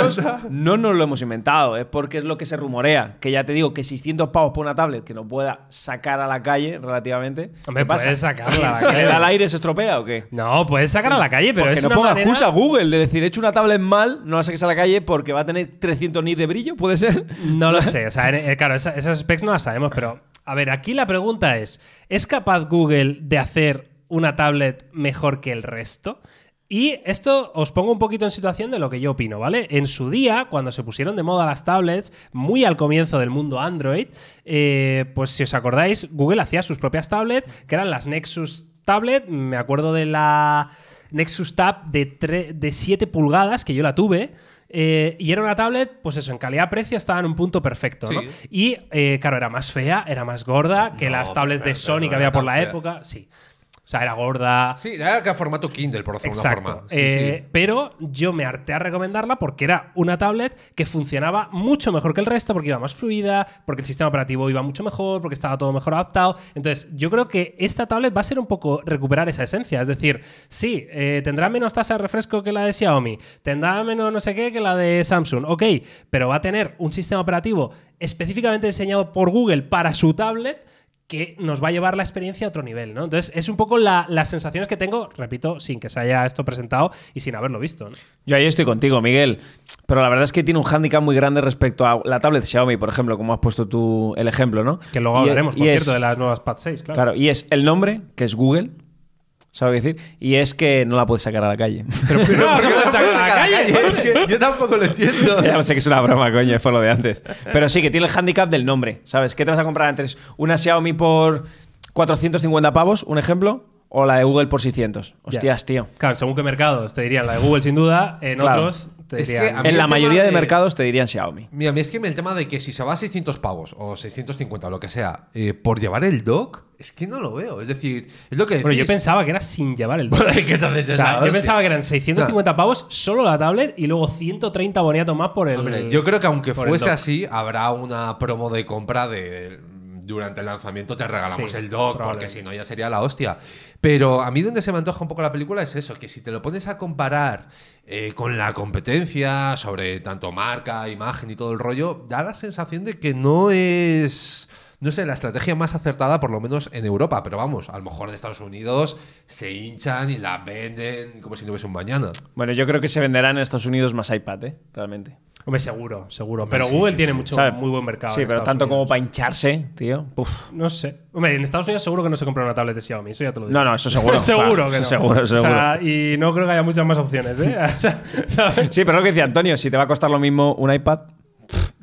Speaker 3: no nos lo hemos inventado, es porque es lo que se rumorea. Que ya te digo que 600 pavos por una tablet que no pueda sacar a la calle relativamente.
Speaker 1: Hombre, puedes sacarla la
Speaker 3: ¿Se le da al aire se estropea o qué?
Speaker 1: No, puedes sacar a la calle, pero
Speaker 3: porque
Speaker 1: es
Speaker 3: no
Speaker 1: una
Speaker 3: ponga
Speaker 1: manera-
Speaker 3: excusa Google de decir, he hecho una tablet mal, no la saques a la calle porque va a tener 300 nits de brillo, ¿puede ser?
Speaker 1: No lo sé, o sea, en- eh, claro, esa- esas specs no las sabemos, pero a ver, aquí la pregunta es, ¿es capaz Google de hacer una tablet mejor que el resto? Y esto os pongo un poquito en situación de lo que yo opino, ¿vale? En su día, cuando se pusieron de moda las tablets, muy al comienzo del mundo Android, eh, pues si os acordáis, Google hacía sus propias tablets, que eran las Nexus Tablet, me acuerdo de la Nexus Tab de, de 7 pulgadas, que yo la tuve, eh, y era una tablet, pues eso, en calidad-precio estaba en un punto perfecto, ¿no?
Speaker 2: Sí.
Speaker 1: Y, eh, claro, era más fea, era más gorda que
Speaker 2: No,
Speaker 1: las tablets de Sony que había por la
Speaker 2: fea.
Speaker 1: época. Sí. O sea, era gorda.
Speaker 2: Sí, era que formato Kindle, por decirlo de
Speaker 1: Exacto.
Speaker 2: una forma. Sí,
Speaker 1: Eh,
Speaker 2: sí.
Speaker 1: Pero yo me harté a recomendarla porque era una tablet que funcionaba mucho mejor que el resto, porque iba más fluida, porque el sistema operativo iba mucho mejor, porque estaba todo mejor adaptado. Entonces, yo creo que esta tablet va a ser un poco recuperar esa esencia. Es decir, sí, eh, tendrá menos tasa de refresco que la de Xiaomi, tendrá menos no sé qué que la de Samsung, ok, pero va a tener un sistema operativo específicamente diseñado por Google para su tablet que nos va a llevar la experiencia a otro nivel, ¿no? Entonces, es un poco la- las sensaciones que tengo, repito, sin que se haya esto presentado y sin haberlo visto. ¿no?
Speaker 3: Yo ahí estoy contigo, Miguel. Pero la verdad es que tiene un hándicap muy grande respecto a la tablet Xiaomi, por ejemplo, como has puesto tú el ejemplo, ¿no?
Speaker 1: Que luego
Speaker 3: Y-
Speaker 1: hablaremos, por
Speaker 3: y es-
Speaker 1: cierto, de las nuevas Pad 6, claro.
Speaker 3: Claro, y es el nombre, que es Google, ¿Sabes qué decir? Y es que no la puedes sacar a la calle.
Speaker 1: Pero primero
Speaker 2: ¿Por
Speaker 1: vas a
Speaker 2: qué no
Speaker 1: poder
Speaker 2: la
Speaker 1: sacar
Speaker 2: puedes
Speaker 1: a la
Speaker 2: sacar a la
Speaker 1: calle.
Speaker 2: calle? Es que yo tampoco lo entiendo.
Speaker 3: ya lo sé que es una broma, coño, por lo de antes. Pero sí, que tiene el handicap del nombre, ¿sabes? ¿Qué te vas a comprar antes? ¿Una Xiaomi por 450 pavos, un ejemplo? ¿O la de Google por 600? Hostias, tío.
Speaker 1: Claro, según qué mercados te dirían la de Google sin duda, en
Speaker 3: Claro.
Speaker 1: otros te
Speaker 2: Es
Speaker 1: dirían.
Speaker 3: En la mayoría de
Speaker 2: de-
Speaker 3: mercados te dirían Xiaomi.
Speaker 2: Mira, a mí es que el tema de que si se va a 600 pavos o 650 o lo que sea, eh, por llevar el dock, es que no lo veo. Es decir, es lo que decís.
Speaker 1: Bueno, yo pensaba que era sin llevar el dock. O sea, yo
Speaker 2: hostia.
Speaker 1: pensaba que eran 650 pavos solo la tablet y luego 130 boniatos más por el.
Speaker 2: Hombre, yo creo que aunque fuese así, habrá una promo de compra de durante el lanzamiento te regalamos
Speaker 1: Sí,
Speaker 2: el dock, porque si no ya sería la hostia. Pero a mí donde se me antoja un poco la película es eso, que si te lo pones a comparar eh, con la competencia sobre tanto marca, imagen y todo el rollo, da la sensación de que no es... No sé, la estrategia más acertada, por lo menos en Europa, pero vamos, a lo mejor en Estados Unidos se hinchan y la venden como si no hubiese un mañana.
Speaker 3: Bueno, yo creo que se venderán en Estados Unidos más iPad, ¿eh? Realmente.
Speaker 1: Hombre, seguro, seguro.
Speaker 2: Hombre,
Speaker 1: Pero
Speaker 2: sí,
Speaker 1: Google
Speaker 2: sí,
Speaker 1: tiene
Speaker 2: sí.
Speaker 1: mucho,
Speaker 3: ¿Sabes?
Speaker 1: muy buen mercado.
Speaker 3: Sí,
Speaker 1: en
Speaker 3: pero
Speaker 1: Estados
Speaker 3: tanto como para hincharse, tío. Uf.
Speaker 1: No sé. Hombre, en Estados Unidos seguro que no se compra una tablet de Xiaomi, eso ya te lo digo.
Speaker 3: No, no, eso seguro.
Speaker 1: seguro
Speaker 3: Claro,
Speaker 1: que no.
Speaker 3: seguro,
Speaker 1: O sea,
Speaker 3: seguro.
Speaker 1: y no creo que haya muchas más opciones, ¿eh? O sea, ¿sabes?
Speaker 3: Sí, pero lo que decía Antonio, si te va a costar lo mismo un iPad,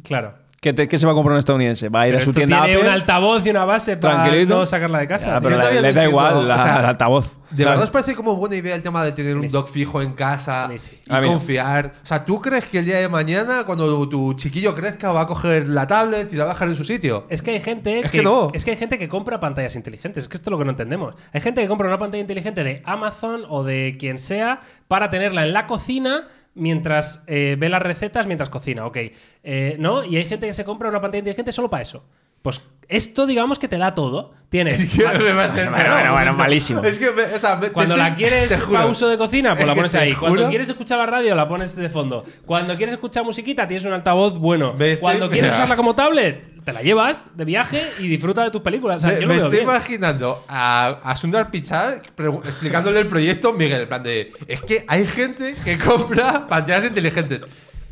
Speaker 1: Claro.
Speaker 3: ¿Qué, te- qué se va a comprar un estadounidense? ¿Va a ir
Speaker 1: Pero
Speaker 3: a su
Speaker 1: esto
Speaker 3: tienda
Speaker 1: tiene
Speaker 3: Apple?
Speaker 1: un altavoz y una base para
Speaker 3: Tranquilito.
Speaker 1: no sacarla de casa.
Speaker 3: Ya, pero le, da igual la-
Speaker 2: o sea,
Speaker 3: el altavoz.
Speaker 2: ¿De
Speaker 3: ¿sabes?
Speaker 2: verdad os parece como buena idea el tema de tener un dock fijo en casa
Speaker 1: sí.
Speaker 2: y confiar? O sea, ¿tú crees que el día de mañana, cuando tu chiquillo crezca, va a coger la tablet y la va a dejar en su sitio?
Speaker 1: Es que hay gente
Speaker 2: Es que no.
Speaker 1: es que hay gente que compra pantallas inteligentes. Es que esto es lo que no entendemos. Hay gente que compra una pantalla inteligente de Amazon o de quien sea para tenerla en la cocina mientras eh, ve las recetas mientras cocina. Ok. Eh, ¿No? Y hay gente que se compra una pantalla inteligente solo para eso. Pues esto, digamos que te da todo. Tienes.
Speaker 2: Me parece-
Speaker 3: Bueno, bueno, bueno, malísimo.
Speaker 2: Es que, me- o sea, me- te
Speaker 1: Cuando
Speaker 2: estoy-
Speaker 1: la quieres
Speaker 2: juro.
Speaker 1: para uso de cocina, pues
Speaker 2: Es
Speaker 1: la
Speaker 2: que
Speaker 1: pones
Speaker 2: te
Speaker 1: ahí. Cuando
Speaker 2: juro-
Speaker 1: quieres escuchar la radio, la pones de fondo. Cuando quieres escuchar musiquita, tienes un altavoz bueno.
Speaker 2: Me estoy-
Speaker 1: Cuando quieres
Speaker 2: Mira.
Speaker 1: usarla como tablet, te la llevas de viaje y disfruta de tus películas. O sea,
Speaker 2: Me,
Speaker 1: yo lo
Speaker 2: me
Speaker 1: veo
Speaker 2: estoy
Speaker 1: bien.
Speaker 2: imaginando a, a Sundar Pichai pregu- explicándole el proyecto Miguel, en plan de es que hay gente que compra pantallas inteligentes.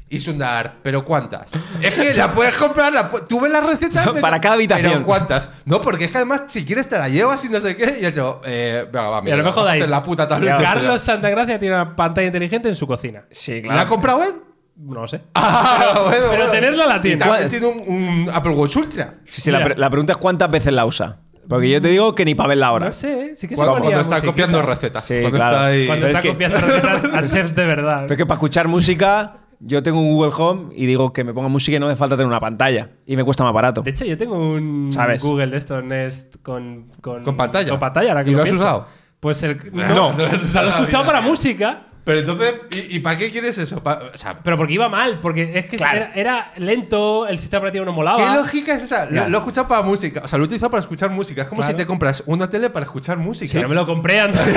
Speaker 2: Y Sundar, ¿pero cuántas? Es que la puedes comprar, la pu- tú ves las recetas. pero-
Speaker 3: Para cada habitación.
Speaker 2: ¿Pero cuántas? No, porque es que además, si quieres, te la llevas y no sé qué. Y otro, eh, venga, va,
Speaker 1: Y a lo mejor dais.
Speaker 2: la puta.
Speaker 1: Carlos Santagracia tiene una pantalla inteligente en su cocina.
Speaker 3: Sí,
Speaker 2: ¿La ha comprado él?
Speaker 1: No lo sé.
Speaker 2: Ah, bueno,
Speaker 1: pero
Speaker 2: bueno.
Speaker 1: tenerla la tiene.
Speaker 2: tiene un, un Apple Watch Ultra.
Speaker 3: Sí, la,
Speaker 1: Mira.
Speaker 3: pre- la pregunta es cuántas veces la usa. Porque yo te digo que ni para verla ahora.
Speaker 1: No sé, sí que se
Speaker 2: Cuando, cuando está copiando recetas.
Speaker 3: Sí,
Speaker 2: cuando
Speaker 3: claro.
Speaker 2: está ahí.
Speaker 1: Cuando está
Speaker 3: es que-
Speaker 1: copiando recetas a chefs de verdad.
Speaker 3: Pero es que para escuchar música, yo tengo un Google Home y digo que me ponga música y no me falta tener una pantalla. Y me cuesta más barato.
Speaker 1: De hecho, yo tengo un
Speaker 3: ¿Sabes?
Speaker 1: Google de estos Nest con, con,
Speaker 2: Con pantalla.
Speaker 1: Con pantalla, ahora que
Speaker 2: ¿Y lo has
Speaker 1: pienso.
Speaker 2: usado?
Speaker 1: Pues el. No,
Speaker 2: No,
Speaker 1: no,
Speaker 2: no lo has
Speaker 1: o sea,
Speaker 2: usado
Speaker 1: lo he escuchado
Speaker 2: vida.
Speaker 1: para música.
Speaker 2: Pero entonces, ¿y, y para qué quieres eso? Pa- o sea,
Speaker 1: Pero porque iba mal, porque es que
Speaker 3: Claro.
Speaker 1: era, era lento, el sistema operativo no molaba.
Speaker 2: ¿Qué lógica es esa? Lo, lo he escuchado para música. O sea, lo he utilizado para escuchar música. Es como
Speaker 1: Claro.
Speaker 2: si te compras una tele para escuchar música.
Speaker 1: Sí, no me lo compré antes.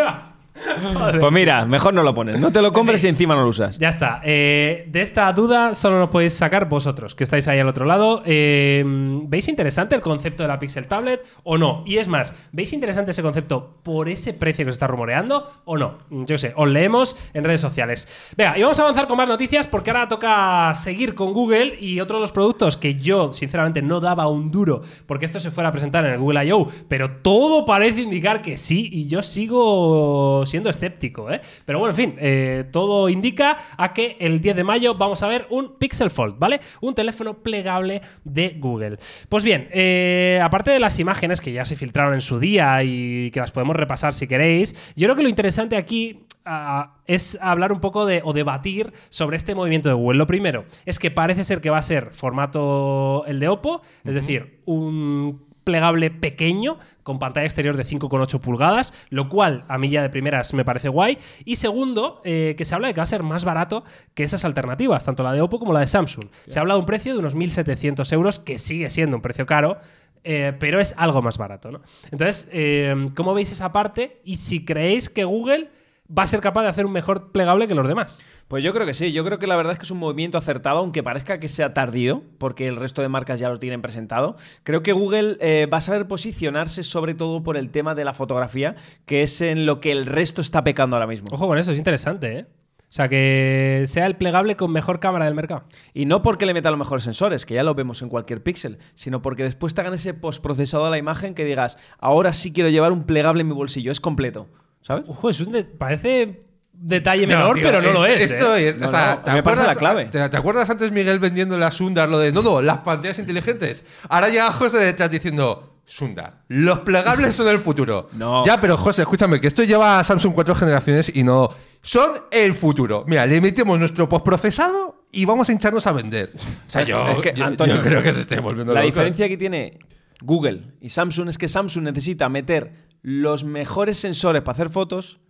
Speaker 3: Pues mira, mejor no lo pones. No te lo compres y encima no lo usas.
Speaker 1: Ya está. Eh, de esta duda solo nos podéis sacar vosotros, que estáis ahí al otro lado. Eh, ¿Veis interesante el concepto de la Pixel Tablet o no? Y es más, ¿veis interesante ese concepto por ese precio que se está rumoreando o no? Yo qué sé, os leemos en redes sociales. Venga, y vamos a avanzar con más noticias porque ahora toca seguir con Google y otro de los productos que yo, sinceramente, no daba un duro porque esto se fuera a presentar en el Google I.O., pero todo parece indicar que sí y yo sigo siendo escéptico, ¿eh? Pero bueno, en fin, eh, todo indica a que el 10 de mayo vamos a ver un Pixel Fold, ¿vale? Un teléfono plegable de Google. Pues bien, eh, aparte de las imágenes que ya se filtraron en su día y que las podemos repasar si queréis, yo creo que lo interesante aquí ah, es hablar un poco de o debatir sobre este movimiento de Google. Lo primero es que parece ser que va a ser formato el de Oppo, es decir, un plegable pequeño con pantalla exterior de 5,8 pulgadas, lo cual a mí ya de primeras me parece guay. Y segundo, eh, que se habla de que va a ser más barato que esas alternativas, tanto la de Oppo como la de Samsung. Se habla de un precio de unos 1.700 euros, que sigue siendo un precio caro, eh, pero es algo más barato. ¿no? Entonces, eh, ¿cómo veis esa parte? Y si creéis que Google va a ser capaz de hacer un mejor plegable que los demás.
Speaker 3: Pues yo creo que sí, yo creo que la verdad es que es un movimiento acertado, aunque parezca que sea tardío, porque el resto de marcas ya lo tienen presentado. Creo que Google eh, va a saber posicionarse sobre todo por el tema de la fotografía, que es en lo que el resto está pecando ahora mismo.
Speaker 1: Ojo con eso, es interesante, ¿eh? O sea, que sea el plegable con mejor cámara del mercado.
Speaker 3: Y no porque le meta los mejores sensores, que ya lo vemos en cualquier píxel, sino porque después te hagan ese postprocesado a la imagen que digas, ahora sí quiero llevar un plegable en mi bolsillo, es completo. ¿Sabes?
Speaker 1: Ojo, es un de- parece detalle
Speaker 2: No,
Speaker 1: menor,
Speaker 2: tío,
Speaker 1: pero no
Speaker 2: es-
Speaker 1: lo es.
Speaker 2: Esto
Speaker 1: ¿eh?
Speaker 2: es.
Speaker 3: No,
Speaker 2: o sea,
Speaker 3: no,
Speaker 2: ¿te, acuerdas,
Speaker 3: la clave.
Speaker 2: Te, te acuerdas antes Miguel vendiendo la Sundar lo de no, no, las pantallas inteligentes? Ahora llega José detrás diciendo. Sundar, los plegables son el futuro.
Speaker 3: No.
Speaker 2: Ya, pero José, escúchame, que esto lleva a Samsung cuatro generaciones y no. Son el futuro. Mira, le metemos nuestro postprocesado y vamos a hincharnos a vender. O sea, yo,
Speaker 3: Es que,
Speaker 2: yo-
Speaker 3: Antonio,
Speaker 2: yo creo que se esté volviendo
Speaker 3: La
Speaker 2: locos.
Speaker 3: diferencia que tiene Google y Samsung es que Samsung necesita meter los mejores sensores para hacer fotos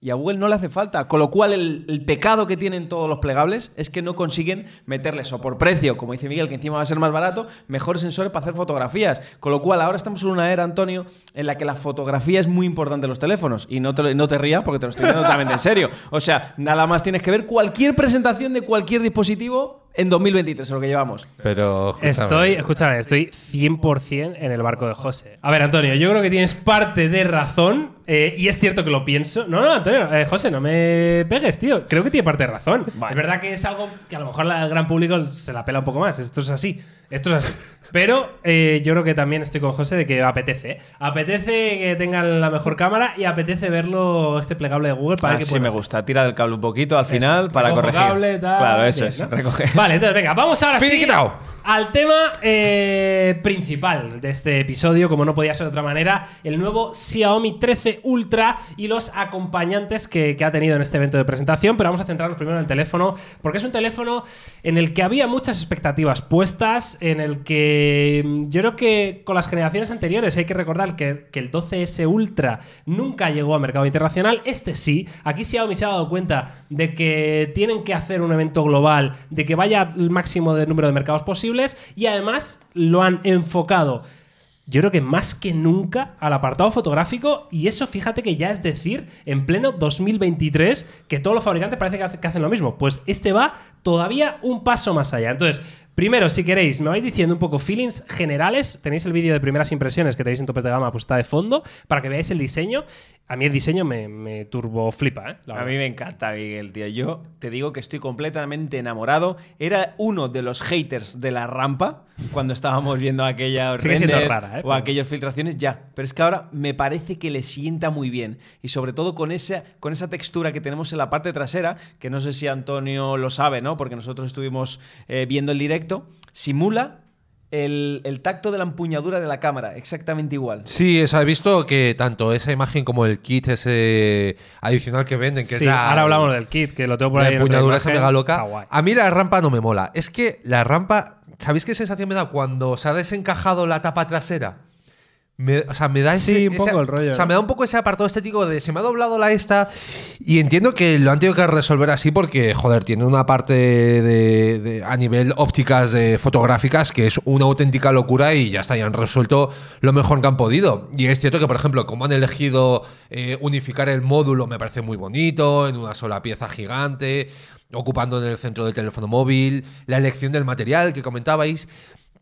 Speaker 3: y a Google no le hace falta. Con lo cual, el, pecado que tienen todos los plegables es que no consiguen meterles o por precio, como dice Miguel, que encima va a ser más barato, mejores sensores para hacer fotografías. Con lo cual, ahora estamos en una era, Antonio, en la que la fotografía es muy importante en los teléfonos. Y no te, no te rías porque te lo estoy diciendo totalmente en serio. O sea, nada más tienes que ver cualquier presentación de cualquier dispositivo en 2023, es lo que llevamos.
Speaker 2: Pero. escúchame.
Speaker 1: Estoy, escúchame, estoy 100% en el barco de José. A ver, Antonio, yo creo que tienes parte de razón. eh, y es cierto que lo pienso. No, no, Antonio, eh, José, no me pegues, tío. Creo que tiene parte de razón.
Speaker 3: Vale.
Speaker 1: Es verdad que es algo que a lo mejor al gran público se la pela un poco más. Esto es así. Esto es así. Pero eh, yo creo que también estoy con José de que apetece. ¿eh? Apetece que tengan la mejor cámara y apetece verlo este plegable de Google para ver qué
Speaker 3: Así
Speaker 1: pueden
Speaker 3: me
Speaker 1: hacer.
Speaker 3: gusta. Tira del cable un poquito al final
Speaker 1: Eso,
Speaker 3: para
Speaker 1: recojo
Speaker 3: corregir.
Speaker 1: cable, tal,
Speaker 3: claro, eso
Speaker 1: bien,
Speaker 3: es.
Speaker 1: ¿no?
Speaker 3: recoge.
Speaker 1: Vale, entonces venga, vamos ahora sí al tema eh, principal de este episodio, como no podía ser de otra manera, el nuevo Xiaomi 13 Ultra y los acompañantes que, que ha tenido en este evento de presentación. Pero vamos a centrarnos primero en el teléfono, porque es un teléfono en el que había muchas expectativas puestas, en el que mm, yo creo que con las generaciones anteriores hay que recordar que, que el 12S Ultra nunca llegó a mercado internacional, este sí. Aquí Xiaomi se ha dado cuenta de que tienen que hacer un evento global, de que vaya el máximo de número de mercados posibles y además lo han enfocado. Yo creo que más que nunca al apartado fotográfico y eso fíjate que ya es decir, en pleno 2023, que todos los fabricantes parece que hacen lo mismo. Pues este va todavía un paso más allá. Entonces, primero, si queréis, me vais diciendo un poco feelings generales. Tenéis el vídeo de primeras impresiones que tenéis en topes de gama, pues está de fondo, para que veáis el diseño. A mí el diseño me, me turbo flipa, ¿eh? La
Speaker 3: A mí me encanta, Miguel, tío. Yo te digo que estoy completamente enamorado. Era uno de los haters de la rampa cuando estábamos viendo aquellas
Speaker 1: Sigue siendo rara, ¿eh?
Speaker 3: o aquellas filtraciones, ya. Pero es que ahora me parece que le sienta muy bien. Y sobre todo con esa, con esa textura que tenemos en la parte trasera, que no sé si Antonio lo sabe, ¿no? Porque nosotros estuvimos eh, viendo el directo, simula el, el tacto de la empuñadura de la cámara, exactamente igual.
Speaker 2: Sí, o sea, he visto que tanto esa imagen como el kit ese adicional que venden, que
Speaker 1: Sí,
Speaker 2: es la,
Speaker 1: ahora hablamos del kit, que lo tengo por
Speaker 2: la
Speaker 1: ahí. otra
Speaker 2: empuñadura esa mega loca. A mí la rampa no me mola. Es que la rampa, ¿sabéis qué sensación me da cuando se ha desencajado la tapa trasera? Me- o sea, me da ese,
Speaker 1: Sí, un
Speaker 2: ese-
Speaker 1: poco el rollo,
Speaker 2: O sea, me da un poco ese apartado estético de se me ha doblado la esta y entiendo que lo han tenido que resolver así porque, joder, tiene una parte de, de- a nivel ópticas de fotográficas que es una auténtica locura y ya está, ya han resuelto lo mejor que han podido. Y es cierto que, por ejemplo, como han elegido eh, unificar el módulo me parece muy bonito, en una sola pieza gigante, ocupando en el centro del teléfono móvil, la elección del material que comentabais.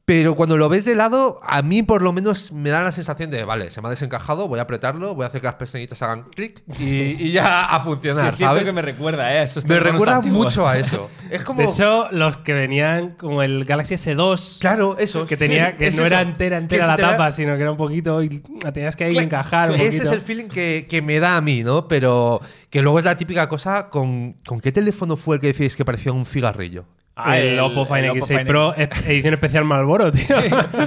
Speaker 2: Pero cuando lo ves de lado, a mí por lo menos me da la sensación de, vale, se me ha desencajado, voy a apretarlo, voy a hacer que las pestañitas hagan clic y, y ya a funcionar,
Speaker 3: Sí,
Speaker 2: ¿sabes?
Speaker 3: que me recuerda, ¿eh? a esos
Speaker 2: Me recuerda
Speaker 3: antiguos.
Speaker 2: mucho a eso. Es como...
Speaker 1: De hecho, los que venían como el Galaxy S2.
Speaker 2: claro, eso.
Speaker 1: Que tenía que
Speaker 2: Es
Speaker 1: no
Speaker 2: eso.
Speaker 1: era entera, entera la
Speaker 2: da-
Speaker 1: tapa, sino que era un poquito y la tenías que ahí encajar un
Speaker 2: Ese
Speaker 1: poquito.
Speaker 2: es el feeling que, que me da a mí, ¿no? Pero que luego es la típica cosa con... ¿Con qué teléfono fue el que decís que parecía un cigarrillo?
Speaker 3: Ah,
Speaker 1: el, Oppo Find
Speaker 3: el
Speaker 1: X6
Speaker 3: Oppo Find
Speaker 1: Pro, e- edición especial Malboro, tío.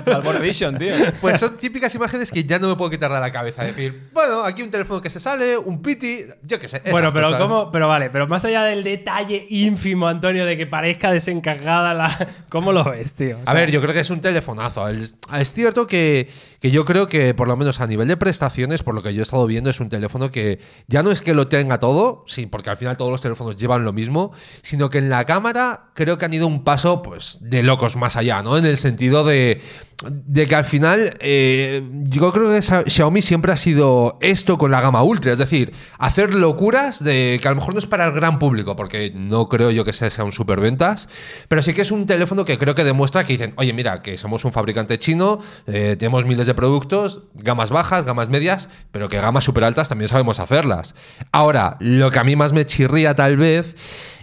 Speaker 3: Malboro Vision, tío.
Speaker 2: Pues son típicas imágenes que ya no me puedo quitar de la cabeza. Decir, bueno, aquí un teléfono que se sale, un piti, yo qué sé.
Speaker 1: Bueno, pero
Speaker 2: cosas.
Speaker 1: ¿cómo? Pero vale, pero más allá del detalle ínfimo, Antonio, de que parezca desencajada la. ¿Cómo lo ves, tío? O
Speaker 2: A ver, yo creo que es un telefonazo. Es, es cierto que, que yo creo que, por lo menos a nivel de prestaciones, por lo que yo he estado viendo, es un teléfono que ya no es que lo tenga todo, sí, porque al final todos los teléfonos llevan lo mismo, sino que en la cámara creo que han ido un paso pues de locos más allá, ¿no? En el sentido de, de que al final eh, yo creo que Xiaomi siempre ha sido esto con la gama ultra, es decir, hacer locuras de que a lo mejor no es para el gran público, porque no creo yo que sea, sea un superventas, pero sí que es un teléfono que creo que demuestra que dicen, oye, mira, que somos un fabricante chino, eh, tenemos miles de productos, gamas bajas, gamas medias, pero que gamas super altas también sabemos hacerlas. Ahora, lo que a mí más me chirría tal vez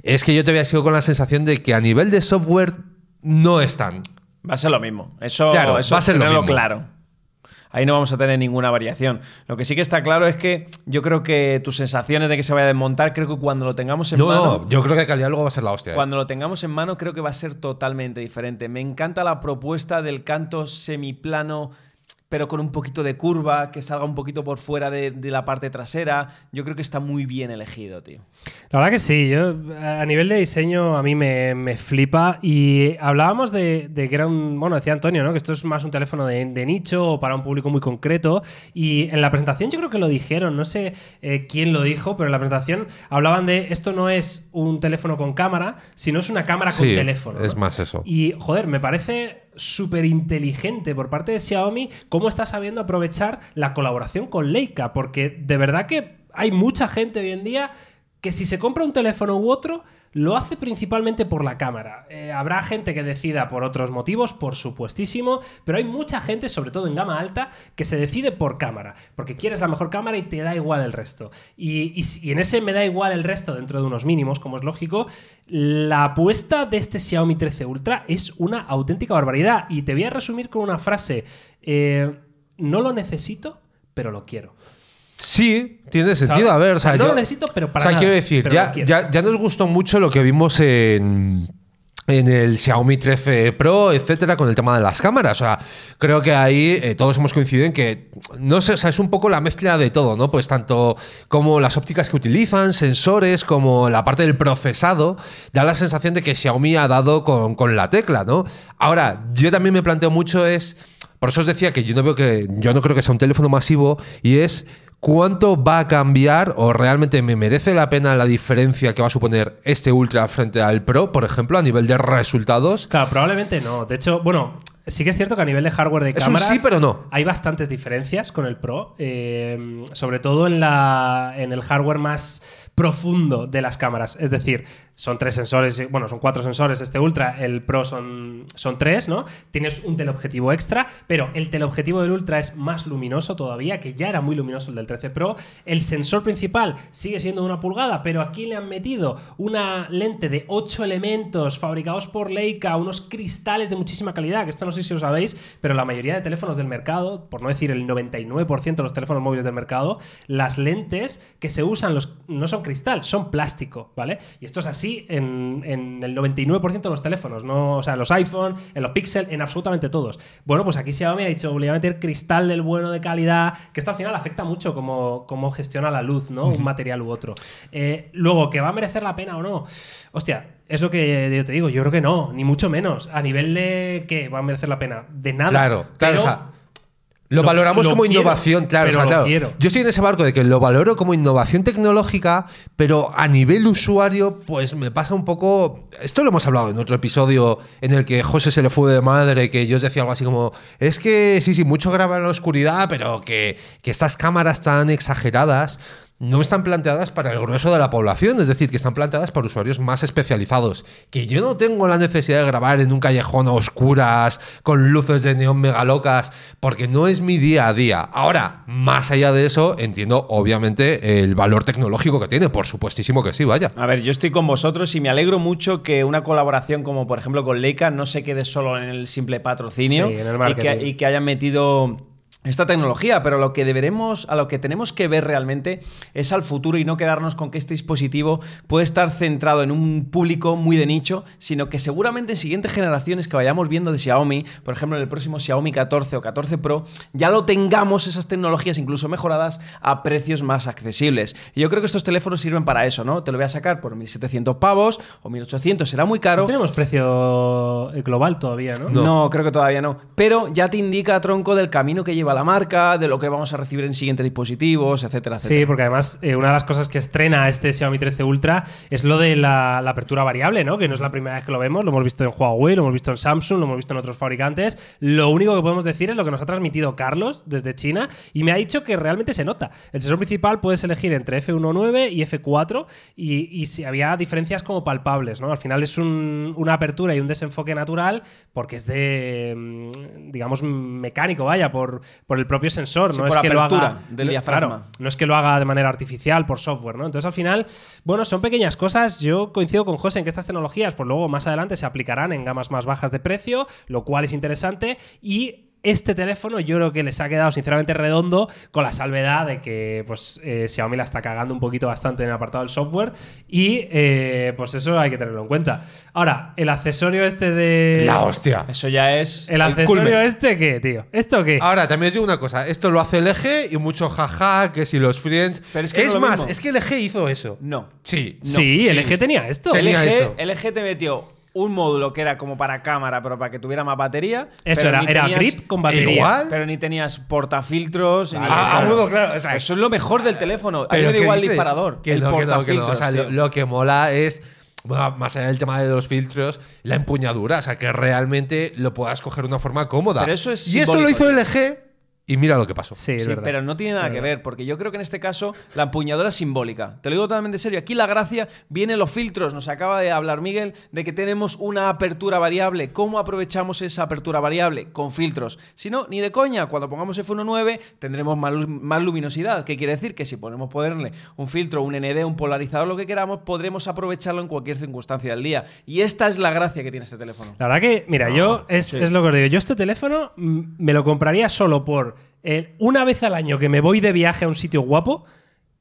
Speaker 2: es que yo te había sido con la sensación de que a nivel de software no están.
Speaker 3: Va a ser lo mismo. Eso,
Speaker 2: Claro,
Speaker 3: eso
Speaker 2: va a ser lo mismo.
Speaker 3: claro. Ahí no vamos a tener ninguna variación. Lo que sí que está claro es que yo creo que tus sensaciones de que se vaya a desmontar, creo que cuando lo tengamos en
Speaker 2: No,
Speaker 3: mano.
Speaker 2: no, yo creo que calidad luego va a ser la hostia. ¿eh?
Speaker 3: Cuando lo tengamos en mano, creo que va a ser totalmente diferente. Me encanta la propuesta del canto semiplano, pero con un poquito de curva, que salga un poquito por fuera de, de la parte trasera. Yo creo que está muy bien elegido, tío.
Speaker 1: La verdad que sí, yo a nivel de diseño a mí me, me flipa y hablábamos de, de que era un, bueno, decía Antonio, ¿no? Que esto es más un teléfono de, de nicho o para un público muy concreto y en la presentación yo creo que lo dijeron, no sé eh, quién lo dijo, pero en la presentación hablaban de esto no es un teléfono con cámara, sino es una cámara con teléfono. ¿no?
Speaker 2: es más eso.
Speaker 1: Y, joder, me parece súper inteligente por parte de Xiaomi cómo está sabiendo aprovechar la colaboración con Leica, porque de verdad que hay mucha gente hoy en día que si se compra un teléfono u otro, lo hace principalmente por la cámara. Eh, habrá gente que decida por otros motivos, por supuestísimo, pero hay mucha gente, sobre todo en gama alta, que se decide por cámara, porque quieres la mejor cámara y te da igual el resto. Y, y en ese me da igual el resto dentro de unos mínimos, como es lógico, la apuesta de este Xiaomi 13 Ultra es una auténtica barbaridad. Y te voy a resumir con una frase. Eh, no lo necesito, pero lo quiero.
Speaker 2: Sí, tiene sentido.
Speaker 1: ¿Sabes?
Speaker 2: A ver, o sea,
Speaker 1: No
Speaker 2: yo-
Speaker 1: lo necesito, pero para
Speaker 2: O sea,
Speaker 1: nada,
Speaker 2: quiero decir, ya, ya, ya nos gustó mucho lo que vimos en. En el Xiaomi 13 Pro, etcétera, con el tema de las cámaras. O sea, creo que ahí eh, todos hemos coincidido en que, no sé, o sea, es un poco la mezcla de todo, ¿no? Pues tanto como las ópticas que utilizan, sensores, como la parte del procesado, da la sensación de que Xiaomi ha dado con, con la tecla, ¿no? Ahora, yo también me planteo mucho es, por eso os decía que yo no veo que, yo no creo que sea un teléfono masivo, y es ¿Cuánto va a cambiar o realmente me merece la pena la diferencia que va a suponer este Ultra frente al Pro, por ejemplo, a nivel de resultados?
Speaker 1: Claro, probablemente no. De hecho, bueno, sí que es cierto que a nivel de hardware de
Speaker 2: Es
Speaker 1: cámaras.
Speaker 2: sí, pero no.
Speaker 1: Hay bastantes diferencias con el Pro. eh, sobre todo en, la, en el hardware más profundo de las cámaras. Es decir, son tres sensores, bueno, son cuatro sensores este Ultra, el Pro son, son tres, ¿no? Tienes un teleobjetivo extra, pero el teleobjetivo del Ultra es más luminoso todavía, que ya era muy luminoso el del 13 Pro. El sensor principal sigue siendo una pulgada, pero aquí le han metido una lente de 8 elementos fabricados por Leica, unos cristales de muchísima calidad, que esto no sé si lo sabéis, pero la mayoría de teléfonos del mercado, por no decir el 99% de los teléfonos móviles del mercado, las lentes que se usan los, no son cristal, son plástico, ¿vale? Y esto es así en, en el 99% de los teléfonos, no, o sea, en los iPhone, en los Pixel, en absolutamente todos. Bueno, pues aquí Xiaomi ha dicho, le voy a meter cristal del bueno de calidad, que esto al final afecta mucho cómo, cómo gestiona la luz, ¿no? Un material u otro. Eh, luego, ¿que va a merecer la pena o no? Hostia, es lo que yo te digo, yo creo que no, ni mucho menos. A nivel de que va a merecer la pena, de nada.
Speaker 2: Claro, claro,
Speaker 1: Pero-
Speaker 2: o sea, lo,
Speaker 1: Lo-
Speaker 2: valoramos
Speaker 1: lo
Speaker 2: como
Speaker 1: quiero,
Speaker 2: innovación, claro,
Speaker 1: pero
Speaker 2: o sea,
Speaker 1: lo
Speaker 2: claro.
Speaker 1: quiero.
Speaker 2: Yo estoy en ese barco de que lo valoro como innovación tecnológica, pero a nivel usuario, pues me pasa un poco. Esto lo hemos hablado en otro episodio en el que José se le fue de madre, que yo os decía algo así como: es que sí, sí, mucho graba en la oscuridad, pero que, que estas cámaras tan exageradas no están planteadas para el grueso de la población, es decir, que están planteadas para usuarios más especializados. Que yo no tengo la necesidad de grabar en un callejón a oscuras, con luces de neón megalocas, porque no es mi día a día. Ahora, más allá de eso, entiendo obviamente el valor tecnológico que tiene, por supuestísimo que sí, vaya.
Speaker 3: A ver, yo estoy con vosotros y me alegro mucho que una colaboración como por ejemplo con Leica no se quede solo en el simple patrocinio
Speaker 1: Sí, en el
Speaker 3: y, que, y que hayan metido esta tecnología, pero lo que deberemos, a lo que tenemos que ver realmente es al futuro y no quedarnos con que este dispositivo puede estar centrado en un público muy de nicho, sino que seguramente en siguientes generaciones que vayamos viendo de Xiaomi, por ejemplo en el próximo Xiaomi 14 o 14 Pro, ya lo tengamos esas tecnologías incluso mejoradas a precios más accesibles. Y yo creo que estos teléfonos sirven para eso, ¿no? Te lo voy a sacar por 1700 pavos o 1800, será muy caro.
Speaker 1: No tenemos precio eh, global todavía, ¿no?
Speaker 3: No. creo que todavía no. Pero ya te indica, tronco, del camino que lleva a la marca, de lo que vamos a recibir en siguientes dispositivos, etcétera, etcétera.
Speaker 1: Sí, porque además eh, una de las cosas que estrena este Xiaomi 13 Ultra es lo de la, la apertura variable, ¿no? Que no es la primera vez que lo vemos, lo hemos visto en Huawei, lo hemos visto en Samsung, lo hemos visto en otros fabricantes. Lo único que podemos decir es lo que nos ha transmitido Carlos desde China y me ha dicho que realmente se nota. El sensor principal puedes elegir entre F1.9 y F4 y, y si había diferencias como palpables, ¿no? Al final es un- una apertura y un desenfoque natural porque es de, mm, digamos, mecánico, vaya, por, por el propio sensor,
Speaker 3: Sí,
Speaker 1: no
Speaker 3: por
Speaker 1: es que lo haga
Speaker 3: del diafragma.
Speaker 1: claro, no es que lo haga de manera artificial por software, ¿no? Entonces al final, bueno, son pequeñas cosas. Yo coincido con José en que estas tecnologías, pues luego más adelante se aplicarán en gamas más bajas de precio, lo cual es interesante y este teléfono yo creo que les ha quedado sinceramente redondo con la salvedad de que pues eh, Xiaomi la está cagando un poquito bastante en el apartado del software y eh, pues eso hay que tenerlo en cuenta. Ahora, el accesorio este de...
Speaker 2: La hostia.
Speaker 3: Eso ya es.
Speaker 1: ¿El accesorio
Speaker 3: culmen.
Speaker 1: este qué, tío? ¿Esto qué?
Speaker 2: Ahora, también os digo una cosa. Esto lo hace LG y mucho jaja, que si los friends.
Speaker 3: Pero es que no es lo
Speaker 2: más, es que LG hizo eso.
Speaker 3: No.
Speaker 2: Sí.
Speaker 1: sí,
Speaker 2: sí.
Speaker 1: LG tenía esto.
Speaker 2: Tenía
Speaker 3: LG,
Speaker 2: eso.
Speaker 3: LG te metió un módulo que era como para cámara, pero para que tuviera más batería.
Speaker 1: Eso era, era
Speaker 3: tenías-
Speaker 1: grip con batería.
Speaker 2: Igual.
Speaker 3: Pero ni tenías portafiltros. ni
Speaker 2: Ah,
Speaker 3: nada.
Speaker 2: agudo, claro. o sea,
Speaker 3: Eso es lo mejor del teléfono. Ahí
Speaker 2: Pero ¿qué
Speaker 3: igual el disparador.
Speaker 2: Que
Speaker 3: el
Speaker 2: no, que no, que no. O sea, lo, que mola es. bueno, más allá del tema de los filtros, la empuñadura, o sea, que realmente lo puedas coger de una forma cómoda.
Speaker 3: Pero eso es
Speaker 2: y esto lo hizo LG y mira lo que pasó.
Speaker 1: Sí,
Speaker 3: pero no tiene nada
Speaker 1: Es
Speaker 3: que
Speaker 1: verdad.
Speaker 3: ver, porque yo creo que en este caso la empuñadura es simbólica. Te lo digo totalmente en serio. Aquí la gracia viene en los filtros. Nos acaba de hablar Miguel de que tenemos una apertura variable. ¿Cómo aprovechamos esa apertura variable? Con filtros. Si no, ni de coña. Cuando pongamos F1.9 tendremos más, lu- más luminosidad. ¿Qué quiere decir? Que si podemos ponerle un filtro, un ND, un polarizador, lo que queramos, podremos aprovecharlo en cualquier circunstancia del día. Y esta es la gracia que tiene este teléfono.
Speaker 1: La verdad que, mira, yo es,
Speaker 3: sí.
Speaker 1: es lo que os digo. Yo este teléfono mm, me lo compraría solo por el- una vez al año que me voy de viaje a un sitio guapo,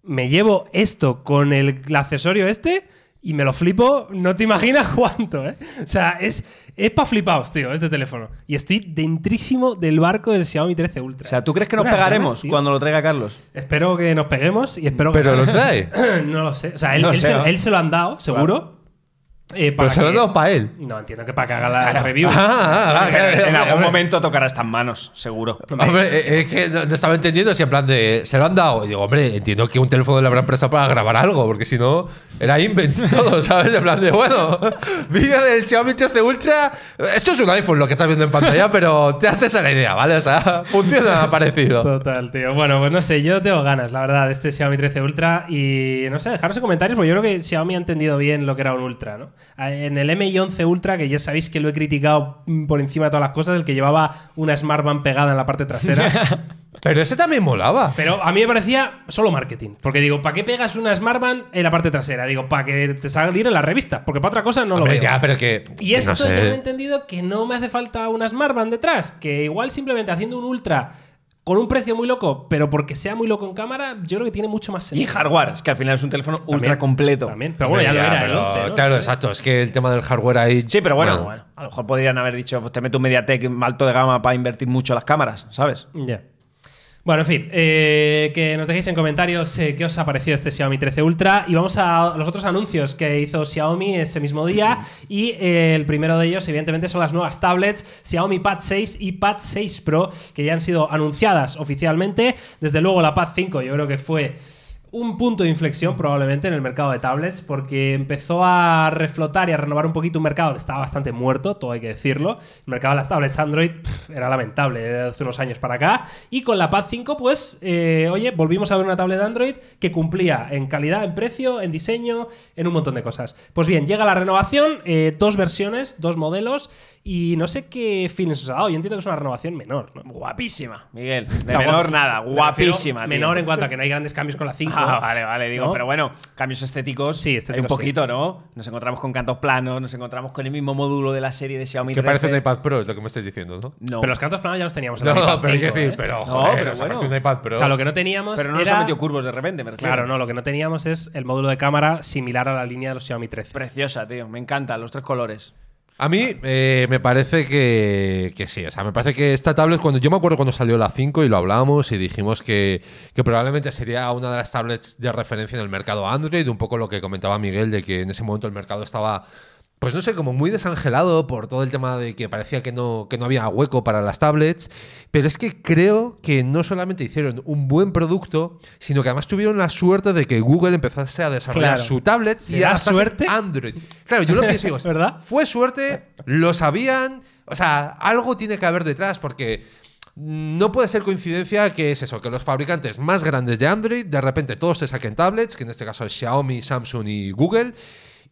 Speaker 1: me llevo esto con el, el accesorio este y me lo flipo, no te imaginas cuánto, ¿eh? O sea, es, es para flipaos, tío, este teléfono. Y estoy dentrísimo del barco del Xiaomi 13 Ultra.
Speaker 3: O sea, ¿tú crees que nos
Speaker 1: Unas
Speaker 3: pegaremos
Speaker 1: ganas,
Speaker 3: cuando lo traiga Carlos?
Speaker 1: Espero que nos peguemos y espero que...
Speaker 2: Pero lo trae.
Speaker 1: no lo sé. O sea, él,
Speaker 3: No
Speaker 1: él
Speaker 3: sé,
Speaker 1: se,
Speaker 3: ¿no?
Speaker 1: él se lo han dado, seguro. Eh,
Speaker 2: Pero se lo han
Speaker 1: que-
Speaker 2: dado para él.
Speaker 1: No, entiendo que para que haga la review.
Speaker 2: Ah, ah, ah, claro,
Speaker 3: en algún momento tocará estas manos, seguro.
Speaker 2: Hombre, eh, es que no, no estaba entendiendo si en plan de. Se lo han dado. Y digo, hombre, entiendo que un teléfono le habrán prestado para grabar algo, porque si no, era invent todo, ¿sabes? En plan de, bueno, vídeo del Xiaomi 13 Ultra. Esto es un iPhone lo que estás viendo en pantalla, pero te haces a la idea, ¿vale? O sea, funciona parecido.
Speaker 1: Total, tío. Bueno, pues no sé, yo tengo ganas, la verdad, de este Xiaomi 13 Ultra. Y no sé, dejaros en comentarios, porque yo creo que Xiaomi ha entendido bien lo que era un Ultra, ¿no? En el MI 11 Ultra, que ya sabéis que lo he criticado por encima de todas las cosas, el que llevaba una Smart Band pegada en la parte trasera.
Speaker 2: Pero ese también molaba.
Speaker 1: Pero a mí me parecía solo marketing. Porque digo, ¿para qué pegas una Smart Band en la parte trasera? Digo, para que te salga en la revista. Porque para otra cosa no lo veo.
Speaker 2: ya, pero que.
Speaker 1: Y
Speaker 2: que
Speaker 1: esto
Speaker 2: no
Speaker 1: yo he entendido que no me hace falta una Smart Band detrás. Que igual simplemente haciendo un Ultra con un precio muy loco, pero porque sea muy loco en cámara, yo creo que tiene mucho más
Speaker 3: Y
Speaker 1: sentido.
Speaker 3: hardware, es que al final es un teléfono ultra completo.
Speaker 1: También, pero bueno, ya lo era el
Speaker 2: pero,
Speaker 1: 11, ¿no?
Speaker 2: Claro, exacto. Es que el tema del hardware ahí.
Speaker 3: Sí, pero bueno, bueno, a lo mejor podrían haber dicho, pues te meto un MediaTek alto de gama para invertir mucho en las cámaras, ¿sabes?
Speaker 1: Ya. Bueno, en fin, eh, que nos dejéis en comentarios eh, qué os ha parecido este Xiaomi 13 Ultra. Y vamos a los otros anuncios que hizo Xiaomi ese mismo día. Y eh, el primero de ellos evidentemente son las nuevas tablets Xiaomi Pad 6 y Pad 6 Pro que ya han sido anunciadas oficialmente. Desde luego la Pad 5 yo creo que fue un punto de inflexión probablemente en el mercado de tablets porque empezó a reflotar y a renovar un poquito un mercado que estaba bastante muerto, todo hay que decirlo. El mercado de las tablets Android era lamentable de hace unos años para acá. Y con la Pad 5, pues, eh, oye, volvimos a ver una tablet de Android que cumplía en calidad, en precio, en diseño, en un montón de cosas. Pues bien, llega la renovación, eh, dos versiones, dos modelos y no sé qué feelings os ha dado. Yo entiendo que es una renovación menor, ¿no?
Speaker 3: Guapísima, Miguel. De
Speaker 1: Está
Speaker 3: menor nada, guapísima.
Speaker 1: Menor en cuanto a que no hay grandes cambios con la 5.
Speaker 3: Ah, vale, vale, digo,
Speaker 1: ¿No?
Speaker 3: pero bueno, cambios estéticos.
Speaker 1: Sí, estéticos,
Speaker 3: Hay un poquito, ¿no? Nos encontramos con cantos planos, nos encontramos con el mismo módulo de la serie de Xiaomi
Speaker 2: Que
Speaker 3: 13.
Speaker 2: parece un iPad Pro, es lo que me estáis diciendo, ¿no?
Speaker 3: No,
Speaker 1: Pero los cantos planos ya los teníamos en
Speaker 2: No,
Speaker 1: el iPad
Speaker 2: pero hay que
Speaker 1: 5,
Speaker 2: decir,
Speaker 1: ¿eh?
Speaker 2: pero
Speaker 3: No,
Speaker 2: joder,
Speaker 3: pero
Speaker 2: o sea,
Speaker 3: bueno.
Speaker 2: parece un iPad Pro.
Speaker 1: O sea, lo que no teníamos
Speaker 3: pero no nos
Speaker 1: era...
Speaker 3: ha metido curvos de repente, me refiero.
Speaker 1: Claro, no, lo que no teníamos es el módulo de cámara similar a la línea de los Xiaomi 13.
Speaker 3: Preciosa, tío. Me encantan los tres colores.
Speaker 2: A mí eh, me parece que, que sí, o sea, me parece que esta tablet, cuando yo me acuerdo cuando salió la 5 y lo hablábamos y dijimos que, que probablemente sería una de las tablets de referencia en el mercado Android, un poco lo que comentaba Miguel, de que en ese momento el mercado estaba pues no sé, como muy desangelado por todo el tema de que parecía que no, que no había hueco para las tablets. Pero es que creo que no solamente hicieron un buen producto, sino que además tuvieron la suerte de que Google empezase a desarrollar
Speaker 1: Claro.
Speaker 2: su tablet y
Speaker 1: ¿Será
Speaker 2: adaptarse
Speaker 1: suerte?
Speaker 2: a Android. Claro, yo lo pienso digo,
Speaker 1: ¿Verdad?
Speaker 2: fue suerte, lo sabían, o sea, algo tiene que haber detrás porque no puede ser coincidencia que es eso, que los fabricantes más grandes de Android de repente todos te saquen tablets, que en este caso es Xiaomi, Samsung y Google,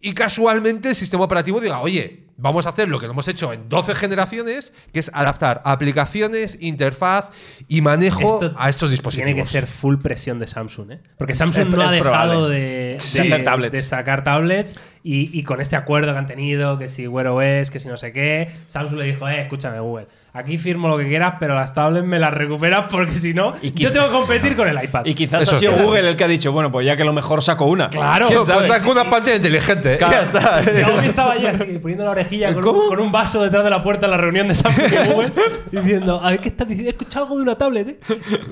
Speaker 2: y casualmente el sistema operativo diga, oye, vamos a hacer lo que lo hemos hecho en 12 generaciones, que es adaptar aplicaciones, interfaz y manejo
Speaker 1: Esto
Speaker 2: a estos dispositivos.
Speaker 1: Tiene que ser full presión de Samsung, ¿eh? Porque Samsung
Speaker 3: Es-
Speaker 1: no ha dejado
Speaker 3: probable.
Speaker 1: de,
Speaker 3: Sí.
Speaker 1: de-
Speaker 3: hacer tablets.
Speaker 1: de sacar tablets y, y con este acuerdo que han tenido, que si Wear OS, que si no sé qué, Samsung le dijo, eh, escúchame Google, aquí firmo lo que quieras, pero las tablets me las recuperas porque si no,
Speaker 3: Y
Speaker 1: yo tengo que competir con el iPad.
Speaker 3: Y quizás
Speaker 2: Eso
Speaker 3: ha sido
Speaker 2: es.
Speaker 3: Google el que ha dicho, bueno, pues ya que lo mejor saco una.
Speaker 1: Claro,
Speaker 3: ¿Quién
Speaker 2: Pues saca una pantalla inteligente.
Speaker 3: Claro.
Speaker 2: Ya está.
Speaker 1: Xiaomi estaba allí así, poniendo la orejilla con,
Speaker 2: ¿Cómo?
Speaker 1: con un vaso detrás de la puerta en la reunión de Samsung y Google, diciendo, a ver qué estás diciendo, he escuchado algo de una tablet, ¿eh?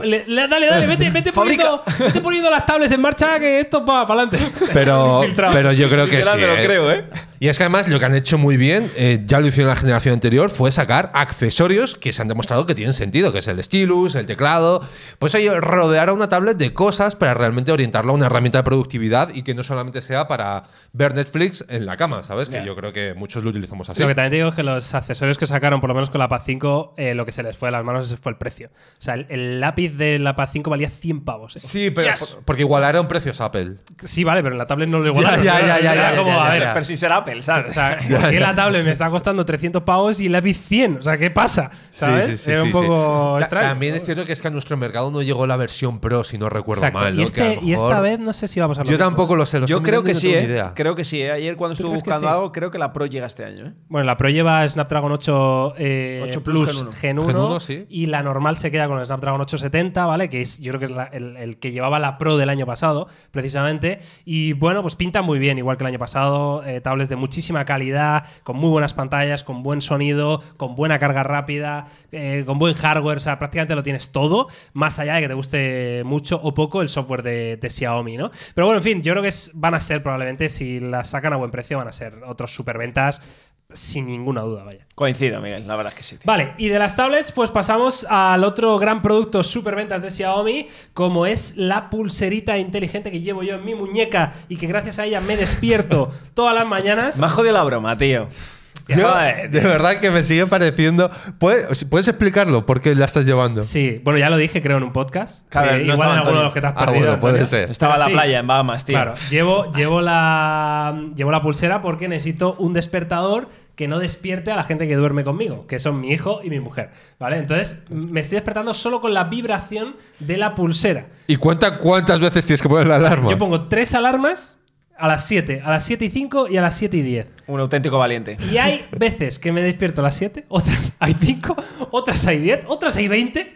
Speaker 1: Le- le- dale, dale, vete, vete, poniendo, vete poniendo las tablets en marcha que esto va para adelante.
Speaker 2: Pero, pero yo creo que sí.
Speaker 3: lo
Speaker 2: ¿eh?
Speaker 3: creo, ¿eh?
Speaker 2: Y es que además lo que han hecho muy bien, eh, ya lo hicieron en la generación anterior, fue sacar accesorios que se han demostrado que tienen sentido, que es el stylus, el teclado. Pues oye, rodear a una tablet de cosas para realmente orientarla a una herramienta de productividad y que no solamente sea para ver Netflix en la cama, ¿sabes? Que yo creo que muchos lo utilizamos así.
Speaker 1: Lo que también te digo es que los accesorios que sacaron, por lo menos con la Pad 5, eh, lo que se les fue de las manos fue el precio. O sea, el, el lápiz de la Pad 5 valía 100 pavos. ¿eh?
Speaker 2: Sí, pero
Speaker 1: Yes.
Speaker 2: por- porque igualaron precios Apple.
Speaker 1: Sí, vale, pero en la tablet no lo igualaron.
Speaker 2: Ya, ya, ya,
Speaker 1: Era
Speaker 2: ya,
Speaker 1: como,
Speaker 2: ya, ya,
Speaker 1: a ver,
Speaker 2: ya.
Speaker 3: Pero si será Apple, ¿sabes?
Speaker 1: O sea, ¿por qué la tablet me está costando 300 pavos y el lápiz 100? O sea, ¿qué pasa? ¿Sabes?
Speaker 2: Sí, sí, sí,
Speaker 1: es un
Speaker 2: sí,
Speaker 1: poco
Speaker 2: sí. Ta-
Speaker 1: extraño.
Speaker 2: También es cierto que es que a nuestro mercado no llegó la versión Pro, si no recuerdo
Speaker 1: Exacto.
Speaker 2: mal.
Speaker 1: y, este- y esta vez no sé si va a pasar lo
Speaker 2: Yo
Speaker 1: mismo.
Speaker 2: tampoco lo sé. lo
Speaker 3: Yo creo que sí, ¿eh?
Speaker 2: idea.
Speaker 3: Creo que sí, ¿eh? Ayer cuando estuve buscando
Speaker 1: sí?
Speaker 3: algo, creo que la Pro llega este año, ¿eh?
Speaker 1: Bueno, la Pro lleva Snapdragon 8, eh,
Speaker 3: 8
Speaker 1: Plus
Speaker 3: Plus
Speaker 1: Gen 1,
Speaker 2: Gen 1, sí.
Speaker 1: y la normal se queda con el Snapdragon 870, ¿vale? Que es yo creo que es la- el, el que llevaba la Pro del año pasado, precisamente. Y bueno, pues pinta muy bien, igual que el año pasado. eh, tablets de muchísima calidad, con muy buenas pantallas, con buen sonido, con buena carga rápida, eh, con buen hardware, o sea, prácticamente lo tienes todo, más allá de que te guste mucho o poco el software de, Xiaomi, ¿no? Pero bueno, en fin, yo creo que es- van a ser probablemente, si las sacan a buen precio, van a ser otros superventas sin ninguna duda, vaya.
Speaker 3: Coincido, Miguel, la verdad es que sí. tío.
Speaker 1: Vale, y de las tablets, pues pasamos al otro gran producto superventas de Xiaomi, como es la pulserita inteligente que llevo yo en mi muñeca y que gracias a ella me despierto todas las mañanas.
Speaker 3: Me ha jodido la broma, tío.
Speaker 2: Yo,
Speaker 3: Joder,
Speaker 2: de verdad que me sigue pareciendo. ¿Puedes, ¿puedes explicarlo? ¿Por qué la estás llevando?
Speaker 1: Sí, bueno, ya lo dije, creo, en un podcast.
Speaker 3: Claro,
Speaker 1: Eh,
Speaker 3: no
Speaker 1: igual en alguno
Speaker 3: Antonio.
Speaker 1: de los que te has
Speaker 2: Ah,
Speaker 1: perdido.
Speaker 2: bueno, puede ser.
Speaker 3: Estaba en la
Speaker 1: sí,
Speaker 3: playa, en Bahamas, tío.
Speaker 1: Claro, llevo, llevo, la, llevo la pulsera porque necesito un despertador que no despierte a la gente que duerme conmigo, que son mi hijo y mi mujer. ¿Vale? Entonces, me estoy despertando solo con la vibración de la pulsera.
Speaker 2: ¿Y cuenta cuántas veces tienes que poner la alarma?
Speaker 1: Yo pongo tres alarmas a las 7, a las 7 y 5 y a las 7 y 10.
Speaker 3: Un auténtico valiente.
Speaker 1: Y hay veces que me despierto a las 7, otras hay 5, otras hay 10, otras hay 20.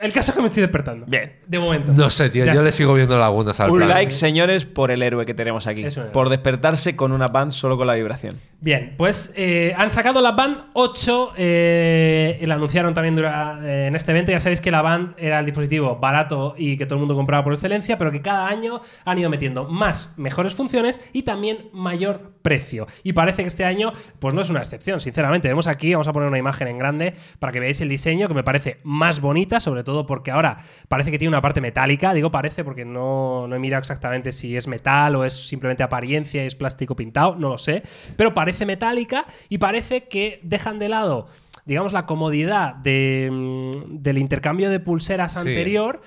Speaker 1: El caso es que me estoy despertando.
Speaker 3: Bien.
Speaker 1: De momento.
Speaker 2: No sé, tío.
Speaker 1: Ya
Speaker 2: Yo le sigo viendo lagunas al
Speaker 3: Un
Speaker 2: plan.
Speaker 3: like, señores, por el héroe que tenemos aquí.
Speaker 1: Es un héroe.
Speaker 3: Por despertarse con una band solo con la vibración.
Speaker 1: Bien, pues eh, han sacado la Band 8 eh, y la anunciaron también dura- eh, en este evento. Ya sabéis que la Band era el dispositivo barato y que todo el mundo compraba por excelencia, pero que cada año han ido metiendo más, mejores funciones y también mayor precio. Y parece que este año, pues no es una excepción, sinceramente. Vemos aquí, vamos a poner una imagen en grande para que veáis el diseño, que me parece más bonita, sobre todo porque ahora parece que tiene una parte metálica. Digo parece porque no, no he mirado exactamente si es metal o es simplemente apariencia y es plástico pintado, no lo sé. Pero parece metálica y parece que dejan de lado digamos, la comodidad de, mm, del intercambio de pulseras
Speaker 2: Sí.
Speaker 1: anterior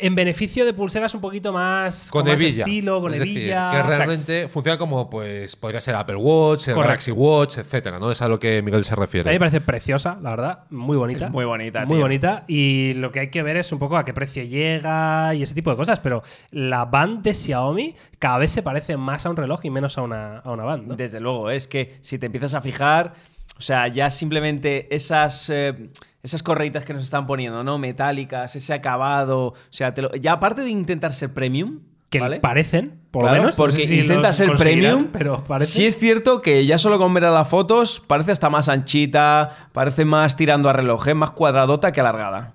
Speaker 1: en beneficio de pulseras un poquito más
Speaker 2: Con
Speaker 1: más
Speaker 2: hebilla.
Speaker 1: estilo, con
Speaker 2: es decir, que
Speaker 1: o sea,
Speaker 2: realmente funciona como, pues, podría ser Apple Watch, el. Galaxy Watch, etcétera, ¿no? Es a lo que Miguel se
Speaker 1: a mí me
Speaker 2: refiere.
Speaker 1: parece preciosa, la verdad, muy bonita.
Speaker 3: Es muy bonita,
Speaker 1: Muy
Speaker 3: tío.
Speaker 1: bonita. Y lo que hay que ver es un poco a qué precio llega y ese tipo de cosas. Pero la band de Xiaomi cada vez se parece más a un reloj y menos a una, a una band. ¿no?
Speaker 3: Desde luego, es que si te empiezas a fijar, o sea, ya simplemente esas, eh, esas correitas que nos están poniendo, ¿no? Metálicas, ese acabado, o sea, te lo- ya aparte de intentar ser premium,
Speaker 1: que
Speaker 3: ¿vale?
Speaker 1: parecen, por
Speaker 3: Claro,
Speaker 1: lo menos. no
Speaker 3: porque
Speaker 1: sé si
Speaker 3: intenta ser premium,
Speaker 1: pero parece.
Speaker 3: sí es cierto que ya solo con ver a las fotos parece hasta más anchita, parece más tirando a reloj, ¿eh? más cuadradota que alargada.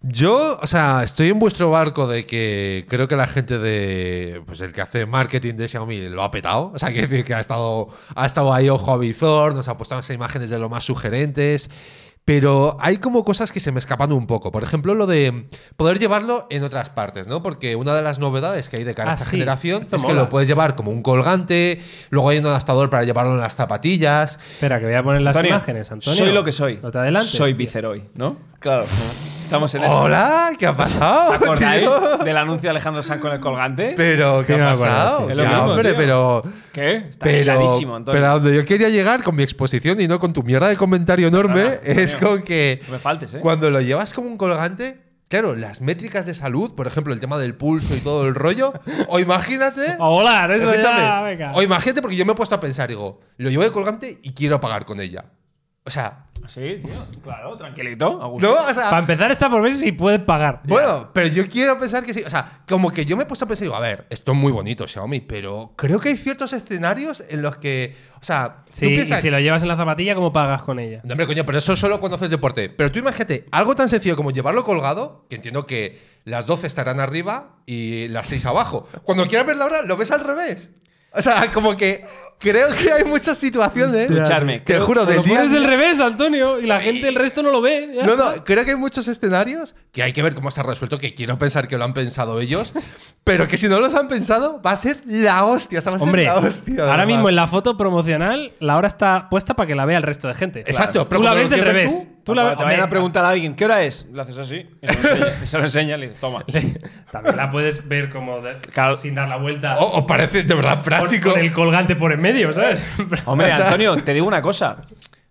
Speaker 2: Yo, o sea, estoy en vuestro barco de que creo que la gente de. Pues el que hace marketing de Xiaomi lo ha petado. O sea, quiere decir que ha estado, ha estado ahí ojo a visor, nos ha puesto esas imágenes de lo más sugerentes. Pero hay como cosas que se me escapan un poco. Por ejemplo, lo de poder llevarlo en otras partes, ¿no? Porque una de las novedades que hay de cara a
Speaker 1: Ah,
Speaker 2: esta
Speaker 1: sí,
Speaker 2: generación
Speaker 1: esto
Speaker 2: es que lo puedes llevar como un colgante, luego hay un adaptador para llevarlo en las zapatillas.
Speaker 1: Espera, que voy a poner las
Speaker 3: Antonio,
Speaker 1: imágenes, Antonio.
Speaker 3: Soy lo que soy.
Speaker 1: No te adelantes.
Speaker 3: Soy
Speaker 1: tío.
Speaker 3: Viceroy, ¿no? Claro. Estamos en eso.
Speaker 2: Hola, ¿qué ha pasado?
Speaker 3: ¿Os acordáis
Speaker 2: tío?
Speaker 3: del anuncio de Alejandro Sanz con el colgante?
Speaker 2: Pero,
Speaker 1: Sí,
Speaker 2: ¿qué
Speaker 1: me
Speaker 2: ha pasado?
Speaker 1: sí.
Speaker 3: Es lo
Speaker 2: Ya,
Speaker 3: mismo,
Speaker 2: hombre,
Speaker 3: tío.
Speaker 2: pero.
Speaker 3: ¿Qué? Está
Speaker 2: Pero, pero a donde yo quería llegar con mi exposición y no con tu mierda de comentario enorme es con que
Speaker 3: No me faltes, ¿eh?
Speaker 2: cuando lo llevas como un colgante, claro, las métricas de salud, por ejemplo, el tema del pulso y todo el rollo, o imagínate.
Speaker 1: A volar, eso
Speaker 2: escúchame,
Speaker 1: ya, venga.
Speaker 2: o imagínate porque yo me he puesto a pensar, digo, lo llevo de colgante y quiero pagar con ella. O sea,
Speaker 3: Sí, tío. Claro, tranquilito.
Speaker 2: no, o sea,
Speaker 1: Para empezar está por ver si puedes pagar.
Speaker 2: Bueno, pero yo quiero pensar que sí. O sea, como que yo me he puesto a pensar, digo, a ver, esto es muy bonito, Xiaomi, pero creo que hay ciertos escenarios en los que. O sea, tú
Speaker 1: y si lo llevas en la zapatilla, ¿cómo pagas con ella?
Speaker 2: No, hombre, coño, pero eso solo cuando haces deporte. Pero tú imagínate, algo tan sencillo como llevarlo colgado, que entiendo que las 12 estarán arriba y las 6 abajo. Cuando quieras ver la hora, lo ves al revés. O sea, como que creo que hay muchas situaciones.
Speaker 3: Escuchadme,
Speaker 2: Te
Speaker 3: creo-
Speaker 2: juro, del
Speaker 1: lo
Speaker 2: día.
Speaker 1: pones del revés, Antonio, y la gente, el resto no lo ve. ya
Speaker 2: No,
Speaker 1: está.
Speaker 2: no, creo que hay muchos escenarios que hay que ver cómo está resuelto, que quiero pensar que lo han pensado ellos, pero que si no los han pensado, va a ser la hostia. O sea, va a
Speaker 1: Hombre,
Speaker 2: ser la hostia.
Speaker 1: ahora mismo en la foto promocional, la hora está puesta para que la vea el resto de gente.
Speaker 2: Exacto, pero
Speaker 1: Tú la ves del revés.
Speaker 2: tú,
Speaker 1: Tú la
Speaker 3: Cuando te
Speaker 1: Hombre,
Speaker 3: a preguntar a alguien, ¿qué hora es? Le haces así. Y se lo enseña, y se lo enseña y le dices, toma.
Speaker 1: También la puedes ver como de-
Speaker 3: Claro.
Speaker 1: sin dar la vuelta.
Speaker 2: O, o parece de verdad
Speaker 1: con, el colgante por en medio, ¿sabes?
Speaker 3: Hombre, Antonio, te digo una cosa.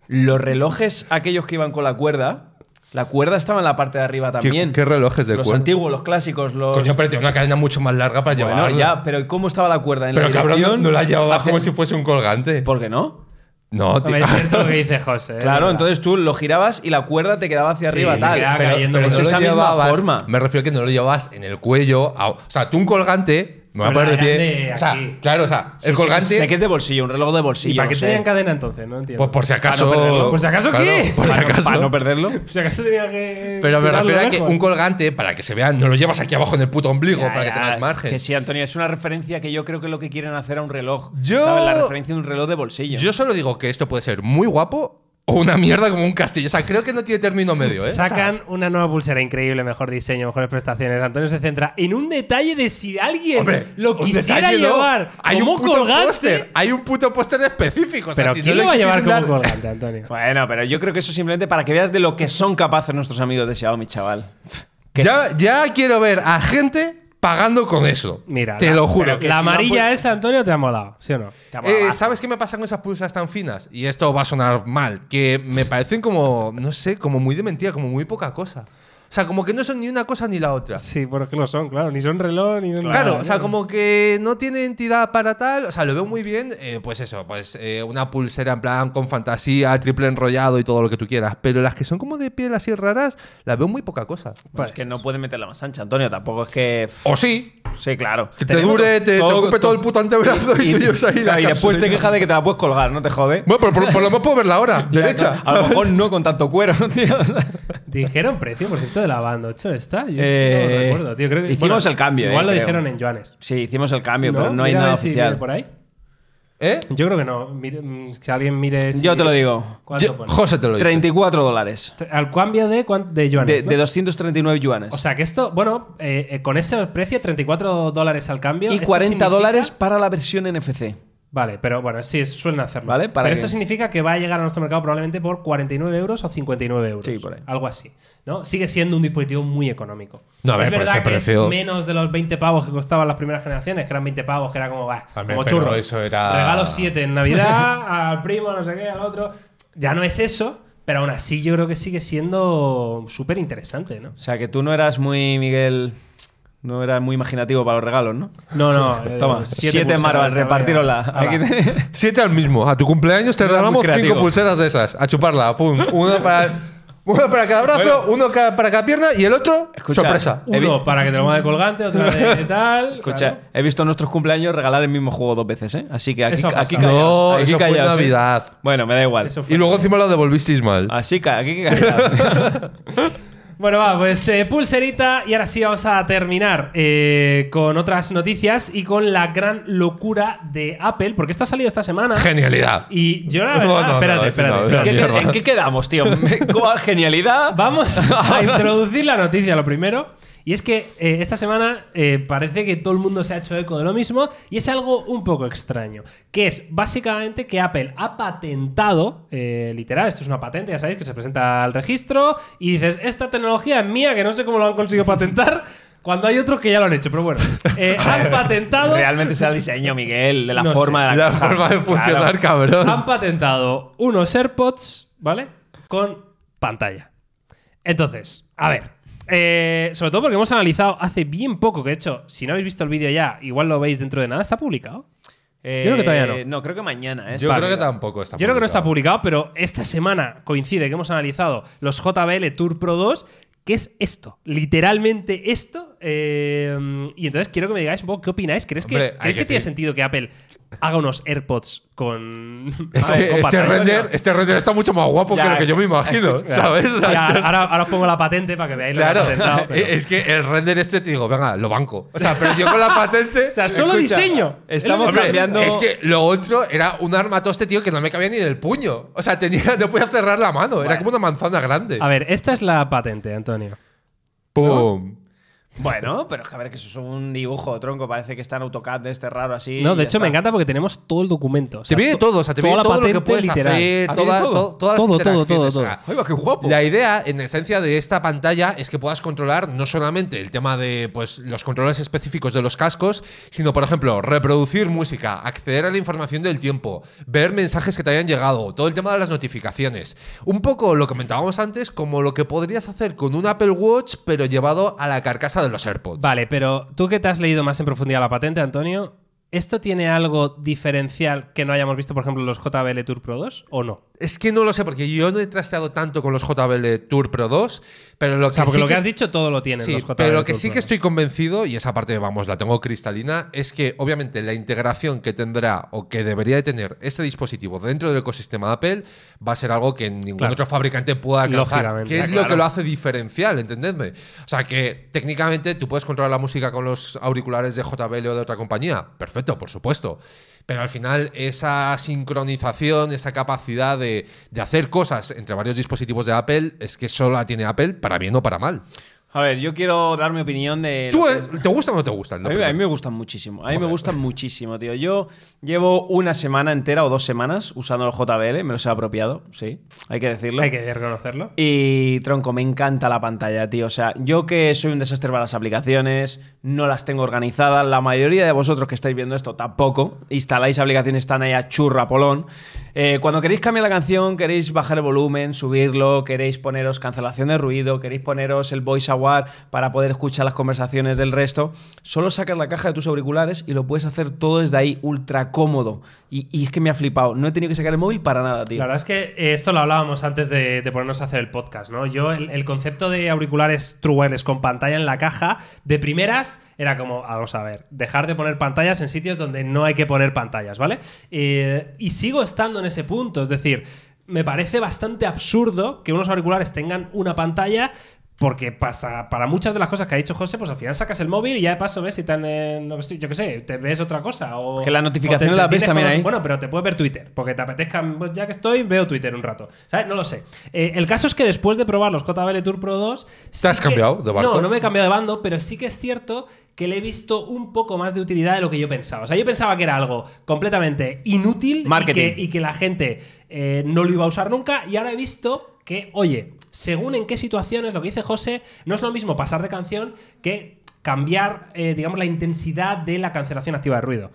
Speaker 3: Los relojes, aquellos que iban con la cuerda, la cuerda estaba en la parte de arriba
Speaker 2: ¿Qué,
Speaker 3: también.
Speaker 2: qué relojes de
Speaker 3: los
Speaker 2: cuerda?
Speaker 3: antiguos, los clásicos, los.
Speaker 2: Coño, pero tiene una cadena mucho más larga para
Speaker 3: bueno,
Speaker 2: llevarla.
Speaker 3: ya, pero ¿cómo estaba la cuerda? En
Speaker 2: Pero
Speaker 3: la
Speaker 2: cabrón, no, no la llevaba como si fuese un colgante.
Speaker 3: ¿Por qué no?
Speaker 2: No, tío.
Speaker 1: Es cierto lo que dice José.
Speaker 3: Claro, entonces tú lo girabas y la cuerda te quedaba hacia
Speaker 1: Sí,
Speaker 3: arriba, tal. Pero, es
Speaker 2: no lo
Speaker 3: esa misma
Speaker 2: llevabas-
Speaker 3: forma.
Speaker 2: Me refiero a que no lo llevabas en el cuello. a- o sea, tú un colgante. Me voy a poner de pie. O sea, claro, o sea,
Speaker 3: Sí,
Speaker 2: el
Speaker 3: sí,
Speaker 2: colgante.
Speaker 3: Sé que es de bolsillo, un reloj de bolsillo.
Speaker 1: ¿Y para qué
Speaker 3: no sé.
Speaker 1: tenían cadena entonces? No entiendo.
Speaker 2: Pues por si acaso.
Speaker 3: Para no perderlo.
Speaker 1: ¿Por si acaso
Speaker 2: Claro,
Speaker 1: qué?
Speaker 2: Por si
Speaker 3: Para no-
Speaker 2: acaso.
Speaker 3: Para no perderlo.
Speaker 1: Por si acaso tenía que.
Speaker 2: Pero me refiero a que un colgante, para que se vean, no lo llevas aquí abajo en el puto ombligo
Speaker 3: Ya,
Speaker 2: para que
Speaker 3: ya,
Speaker 2: tengas margen.
Speaker 3: Que sí, Antonio, es una referencia que yo creo que es lo que quieren hacer a un reloj.
Speaker 2: Yo-
Speaker 3: ¿Sabes? La referencia de un reloj de bolsillo.
Speaker 2: Yo solo digo que esto puede ser muy guapo o una mierda como un castillo. O sea, creo que no tiene término medio, ¿eh? O sea,
Speaker 1: Sacan una nueva pulsera increíble, mejor diseño, mejores prestaciones. Antonio se centra en un detalle de si alguien
Speaker 2: hombre,
Speaker 1: lo quisiera
Speaker 2: no.
Speaker 1: llevar
Speaker 2: Hay
Speaker 1: como
Speaker 2: un puto
Speaker 1: colgante.
Speaker 2: póster. Hay un puto póster específico. O sea,
Speaker 1: Pero
Speaker 2: si
Speaker 1: ¿quién
Speaker 2: no
Speaker 1: lo va a llevar
Speaker 2: quisiesen
Speaker 1: como
Speaker 2: dar-
Speaker 1: colgante, Antonio?
Speaker 3: Bueno, pero yo creo que eso simplemente para que veas de lo que son capaces nuestros amigos de Xiaomi, chaval.
Speaker 2: Ya, ya quiero ver a gente pagando con eso.
Speaker 1: Mira,
Speaker 2: Te
Speaker 1: la-
Speaker 2: lo juro.
Speaker 3: que
Speaker 1: La
Speaker 3: si no,
Speaker 1: amarilla
Speaker 3: pues-
Speaker 1: esa, Antonio, te ha molado, ¿sí o no?
Speaker 3: Te
Speaker 2: Eh. ¿Sabes qué me pasa con esas pulsas tan finas? Y esto va a sonar mal. Que me parecen como, no sé, como muy de mentira, como muy poca cosa. O sea, como que no son ni una cosa ni la otra.
Speaker 1: Sí, porque lo son, claro. Ni son reloj, ni son
Speaker 2: Claro,
Speaker 1: nada,
Speaker 2: o sea, como que no tiene entidad para tal. O sea, lo veo muy bien. eh, pues eso, pues eh, una pulsera en plan con fantasía, triple enrollado y todo lo que tú quieras. Pero las que son como de piel así raras, las veo muy poca cosa.
Speaker 3: Pues es que no pueden meterla más ancha, Antonio. Tampoco es que.
Speaker 2: O sí,
Speaker 3: Sí, claro.
Speaker 2: que te dure, te, te
Speaker 3: Todo-
Speaker 2: ocupe todo el puto antebrazo y, tú llevas ahí la
Speaker 3: y después te quejas de que te la puedes colgar, ¿no te jode?
Speaker 2: Bueno, pero por, por lo menos puedo verla ahora, derecha.
Speaker 3: A lo mejor no con tanto cuero, ¿no, tío?
Speaker 1: Dijeron precio, por cierto, de la banda 8 esta. Yo
Speaker 3: Eh,
Speaker 1: no lo recuerdo, tío. Creo que,
Speaker 3: hicimos el cambio,
Speaker 1: Igual
Speaker 3: eh,
Speaker 1: lo
Speaker 3: creo.
Speaker 1: dijeron en yuanes.
Speaker 3: Sí, hicimos el cambio, pero no hay
Speaker 1: Mira a
Speaker 3: nada
Speaker 1: ver si viene
Speaker 3: oficial.
Speaker 1: por ahí.
Speaker 2: ¿Eh?
Speaker 1: Yo creo que no. Mire, mm, si alguien mire. si-
Speaker 3: Yo te lo digo.
Speaker 1: ¿Cuánto
Speaker 2: Yo-
Speaker 1: pone?
Speaker 2: José te lo dice.
Speaker 3: 34 dólares.
Speaker 1: Al cambio de, de yuanes.
Speaker 3: De,
Speaker 1: ¿no?
Speaker 3: de 239 yuanes.
Speaker 1: O sea que esto, bueno, eh, eh, con ese precio, 34 dólares al cambio.
Speaker 3: y
Speaker 1: esto
Speaker 3: 40
Speaker 1: significa-
Speaker 3: dólares para la versión NFC.
Speaker 1: Vale, pero bueno, sí, suelen hacerlo.
Speaker 3: Vale, para
Speaker 1: pero esto significa que va a llegar a nuestro mercado probablemente por 49 euros o 59 euros.
Speaker 3: Sí, por ahí.
Speaker 1: Algo así. ¿no? Sigue siendo un dispositivo muy económico.
Speaker 2: No, a ver,
Speaker 1: es
Speaker 2: por
Speaker 1: verdad
Speaker 2: ese
Speaker 1: que
Speaker 2: precio-
Speaker 1: es menos de los 20 pavos que costaban las primeras generaciones, que eran 20 pavos, que era como, bah, como churro.
Speaker 2: eso era-
Speaker 1: Regalo 7 en Navidad, al primo, no sé qué, al otro. Ya no es eso, pero aún así yo creo que sigue siendo súper interesante, ¿no?
Speaker 3: O sea que tú no eras muy, Miguel. No eras muy imaginativo para los regalos, ¿no?
Speaker 1: No, no. eh,
Speaker 3: Toma, siete,
Speaker 1: pulseras
Speaker 3: marvas,
Speaker 1: de
Speaker 3: repartirola.
Speaker 1: Ala.
Speaker 3: Aquí te-
Speaker 2: Siete al mismo. A tu cumpleaños te
Speaker 3: Era
Speaker 2: regalamos cinco pulseras de esas. A chuparla. Pum. Una para, una para cada brazo, uno para cada pierna y el otro,
Speaker 3: Escucha,
Speaker 2: sorpresa.
Speaker 1: Uno para que te lo de colgante, otra de tal.
Speaker 3: Escucha,
Speaker 1: claro.
Speaker 3: he visto en nuestros cumpleaños regalar el mismo juego dos veces, ¿eh? Así que aquí, aquí callaos,
Speaker 2: No,
Speaker 3: aquí
Speaker 2: eso. Navidad.
Speaker 3: Bueno, me da igual.
Speaker 2: Y luego encima lo devolvisteis mal.
Speaker 3: Así que aquí que callaos.
Speaker 1: Bueno, va, pues eh, pulserita y ahora sí vamos a terminar eh, con otras noticias y con la gran locura de Apple, porque esto ha salido esta semana.
Speaker 2: Genialidad.
Speaker 1: Y yo la
Speaker 2: No,
Speaker 1: verdad,
Speaker 2: no, no,
Speaker 1: espérate, espérate.
Speaker 2: no,
Speaker 1: espérate.
Speaker 3: ¿Qué-. ¿En qué quedamos, tío? ¿Cuál genialidad?
Speaker 1: Vamos a introducir la noticia lo primero. Y es que eh, esta semana eh, parece que todo el mundo se ha hecho eco de lo mismo y es algo un poco extraño. Que es básicamente que Apple ha patentado, eh, literal, esto es una patente, ya sabéis, que se presenta al registro y dices, esta tecnología es mía, que no sé cómo lo han conseguido patentar, cuando hay otros que ya lo han hecho. Pero bueno, eh, han patentado...
Speaker 3: Realmente será el diseño, Miguel, de la
Speaker 1: No
Speaker 3: forma de la
Speaker 2: La
Speaker 3: caja.
Speaker 2: forma de funcionar,
Speaker 3: Claro.
Speaker 2: cabrón.
Speaker 1: han patentado unos AirPods, ¿vale? Con pantalla. Entonces, a ver. Eh, sobre todo porque hemos analizado hace bien poco, que de hecho, si no habéis visto el vídeo ya, igual lo veis dentro de nada, está publicado.
Speaker 3: Eh,
Speaker 1: Yo creo que todavía no.
Speaker 3: No, creo que mañana, ¿eh?
Speaker 2: Yo
Speaker 3: Vale.
Speaker 2: creo que tampoco está
Speaker 1: Yo creo que no está
Speaker 2: publicado.
Speaker 1: pero esta semana coincide que hemos analizado los JBL Tour Pro 2, que es esto, literalmente esto. eh, y entonces quiero que me digáis un poco qué opináis. ¿Crees que,
Speaker 2: Hombre,
Speaker 1: ¿creéis
Speaker 2: que
Speaker 1: que tiene sentido que Apple haga unos AirPods con.
Speaker 2: Es
Speaker 1: con
Speaker 2: que este render, este render está mucho más guapo
Speaker 3: Ya,
Speaker 2: que lo que yo me imagino. ¿sabes? O sea,
Speaker 1: Ya,
Speaker 2: este-
Speaker 1: ahora, ahora os pongo la patente para que veáis lo que
Speaker 2: Claro,
Speaker 1: patentado, pero-
Speaker 2: es que el render este te digo, venga, lo banco. O sea, pero yo con la patente.
Speaker 1: O sea, solo
Speaker 3: Escucha,
Speaker 1: diseño.
Speaker 3: estamos
Speaker 2: Hombre,
Speaker 3: cambiando-
Speaker 2: Es que lo otro era un armatoste, tío, que no me cabía ni del puño. O sea, tenía, no podía cerrar la mano. Era como una manzana grande.
Speaker 1: A ver, esta es la patente, Antonio.
Speaker 2: ¡Pum!
Speaker 3: Bueno, pero es que a ver, que eso es un dibujo, tronco. Parece que está en AutoCAD de este raro así.
Speaker 1: No, de hecho, me encanta porque tenemos todo el documento. O sea,
Speaker 2: Te
Speaker 1: to-
Speaker 2: todo, o sea, te
Speaker 1: la
Speaker 2: todo lo que
Speaker 1: patente
Speaker 2: puedes
Speaker 1: literal.
Speaker 2: hacer,
Speaker 3: ¿Ah,
Speaker 2: toda,
Speaker 3: viene todo?
Speaker 2: to- todas
Speaker 1: Todo,
Speaker 2: las
Speaker 1: todo,
Speaker 2: interacciones.
Speaker 1: todo,
Speaker 2: o sea,
Speaker 3: Ay, va, qué guapo.
Speaker 2: La idea, en esencia, de esta pantalla es que puedas controlar no solamente el tema de pues, los controles específicos de los cascos, sino, por ejemplo, reproducir música, acceder a la información del tiempo, ver mensajes que te hayan llegado, todo el tema de las notificaciones. Un poco lo que comentábamos antes, como lo que podrías hacer con un Apple Watch, pero llevado a la carcasa de los AirPods.
Speaker 1: Vale, pero tú que te has leído más en profundidad la patente, Antonio, ¿esto tiene algo diferencial que no hayamos visto, por ejemplo, en los JBL Tour Pro 2 o no?
Speaker 2: Es que no lo sé, porque yo no he trasteado tanto con los JBL Tour Pro 2, pero lo
Speaker 1: O sea,
Speaker 2: que
Speaker 1: porque
Speaker 2: sí
Speaker 1: lo que has dicho todo lo tienen
Speaker 2: Sí,
Speaker 1: los JBL
Speaker 2: pero lo que
Speaker 1: Tour
Speaker 2: sí
Speaker 1: Pro
Speaker 2: que
Speaker 1: 2.
Speaker 2: estoy convencido, y esa parte, vamos, la tengo cristalina, es que obviamente la integración que tendrá o que debería de tener este dispositivo dentro del ecosistema de Apple va a ser algo que ningún
Speaker 1: Claro.
Speaker 2: otro fabricante pueda alcanzar. Que es lo que lo hace diferencial, ¿entendedme? O sea, que técnicamente tú puedes controlar la música con los auriculares de JBL o de otra compañía. Perfecto, por supuesto. Pero al final esa sincronización, esa capacidad de, de hacer cosas entre varios dispositivos de Apple, es que solo la tiene Apple para bien o para mal.
Speaker 3: A ver, yo quiero dar mi opinión de.
Speaker 2: ¿Tú, eh,
Speaker 3: que-
Speaker 2: ¿Te gusta o no te gustan?
Speaker 3: A mí, a mí me gustan muchísimo. A mí me gustan muchísimo, tío. Yo llevo una semana entera o dos semanas usando el JBL, me los he apropiado, sí, hay que decirlo.
Speaker 1: Hay que reconocerlo.
Speaker 3: Y tronco, me encanta la pantalla, tío. O sea, yo que soy un desastre para las aplicaciones, no las tengo organizadas. La mayoría de vosotros que estáis viendo esto tampoco. Instaláis aplicaciones, están ahí a churra polón. Eh, cuando queréis cambiar la canción, queréis bajar el volumen, subirlo, queréis poneros cancelación de ruido, queréis poneros el voice para poder escuchar las conversaciones del resto, solo sacas la caja de tus auriculares y lo puedes hacer todo desde ahí, ultra cómodo. Y, es que me ha flipado. No he tenido que sacar el móvil para nada, tío.
Speaker 1: La verdad es que eh, esto lo hablábamos antes de, ponernos a hacer el podcast, ¿no? Yo, el, el concepto de auriculares True Wireless con pantalla en la caja, de primeras, era como, ah, vamos a ver, dejar de poner pantallas en sitios donde no hay que poner pantallas, ¿vale? Eh, y sigo estando en ese punto, es decir, me parece bastante absurdo que unos auriculares tengan una pantalla. Porque pasa, para muchas de las cosas que ha dicho José, pues al final sacas el móvil y ya de paso ves si te han, eh, no sé, yo qué sé, te ves otra cosa. O,
Speaker 3: Que notificaciones
Speaker 1: te
Speaker 3: las ves también ahí.
Speaker 1: Bueno, pero te puedes ver Twitter, porque te apetezca, pues ya que estoy, veo Twitter un rato. ¿Sabes? No lo sé. Eh, el caso es que después de probar los JBL Tour Pro 2... sí
Speaker 2: has
Speaker 1: que-
Speaker 2: cambiado de barco?
Speaker 1: No, no me he cambiado de bando, pero sí que es cierto que le he visto un poco más de utilidad de lo que yo pensaba. O sea, yo pensaba que era algo completamente inútil y
Speaker 3: Marketing.
Speaker 1: que, y que la gente eh, no lo iba a usar nunca, y ahora he visto que, oye, según en qué situaciones, lo que dice José, no es lo mismo pasar de canción que cambiar, eh, digamos, la intensidad de la cancelación activa de ruido.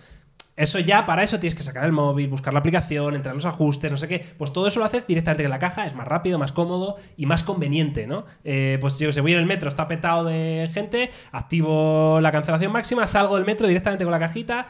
Speaker 1: Eso ya, para eso tienes que sacar el móvil, buscar la aplicación, entrar en los ajustes, no sé qué. Pues todo eso lo haces directamente en la caja, es más rápido, más cómodo y más conveniente, ¿no? Eh, pues yo sé, voy en el metro, está petado de gente, activo la cancelación máxima, salgo del metro directamente con la cajita,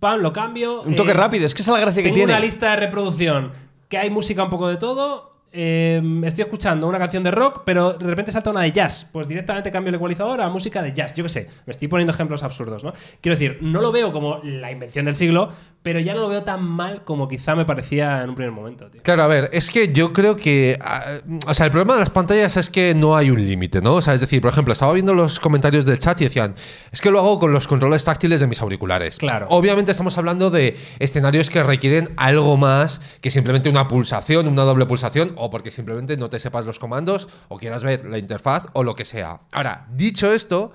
Speaker 1: pam, lo cambio.
Speaker 3: Un toque
Speaker 1: eh,
Speaker 3: rápido, es que esa es la gracia que
Speaker 1: tengo
Speaker 3: tiene.
Speaker 1: una lista de reproducción que hay música un poco de todo. Eh, estoy escuchando una canción de rock, pero de repente salta una de jazz. Pues directamente cambio el ecualizador a música de jazz. Yo qué sé, me estoy poniendo ejemplos absurdos, ¿no? Quiero decir, no lo veo como la invención del siglo, pero ya no lo veo tan mal como quizá me parecía en un primer momento, tío.
Speaker 2: Claro, a ver, es que yo creo que. ah, O sea, el problema de las pantallas es que no hay un límite, ¿no? O sea, es decir, por ejemplo, estaba viendo los comentarios del chat y decían, es que lo hago con los controles táctiles de mis auriculares.
Speaker 1: Claro.
Speaker 2: Obviamente estamos hablando de escenarios que requieren algo más que simplemente una pulsación, una doble pulsación, o porque simplemente no te sepas los comandos, o quieras ver la interfaz, o lo que sea. Ahora, dicho esto.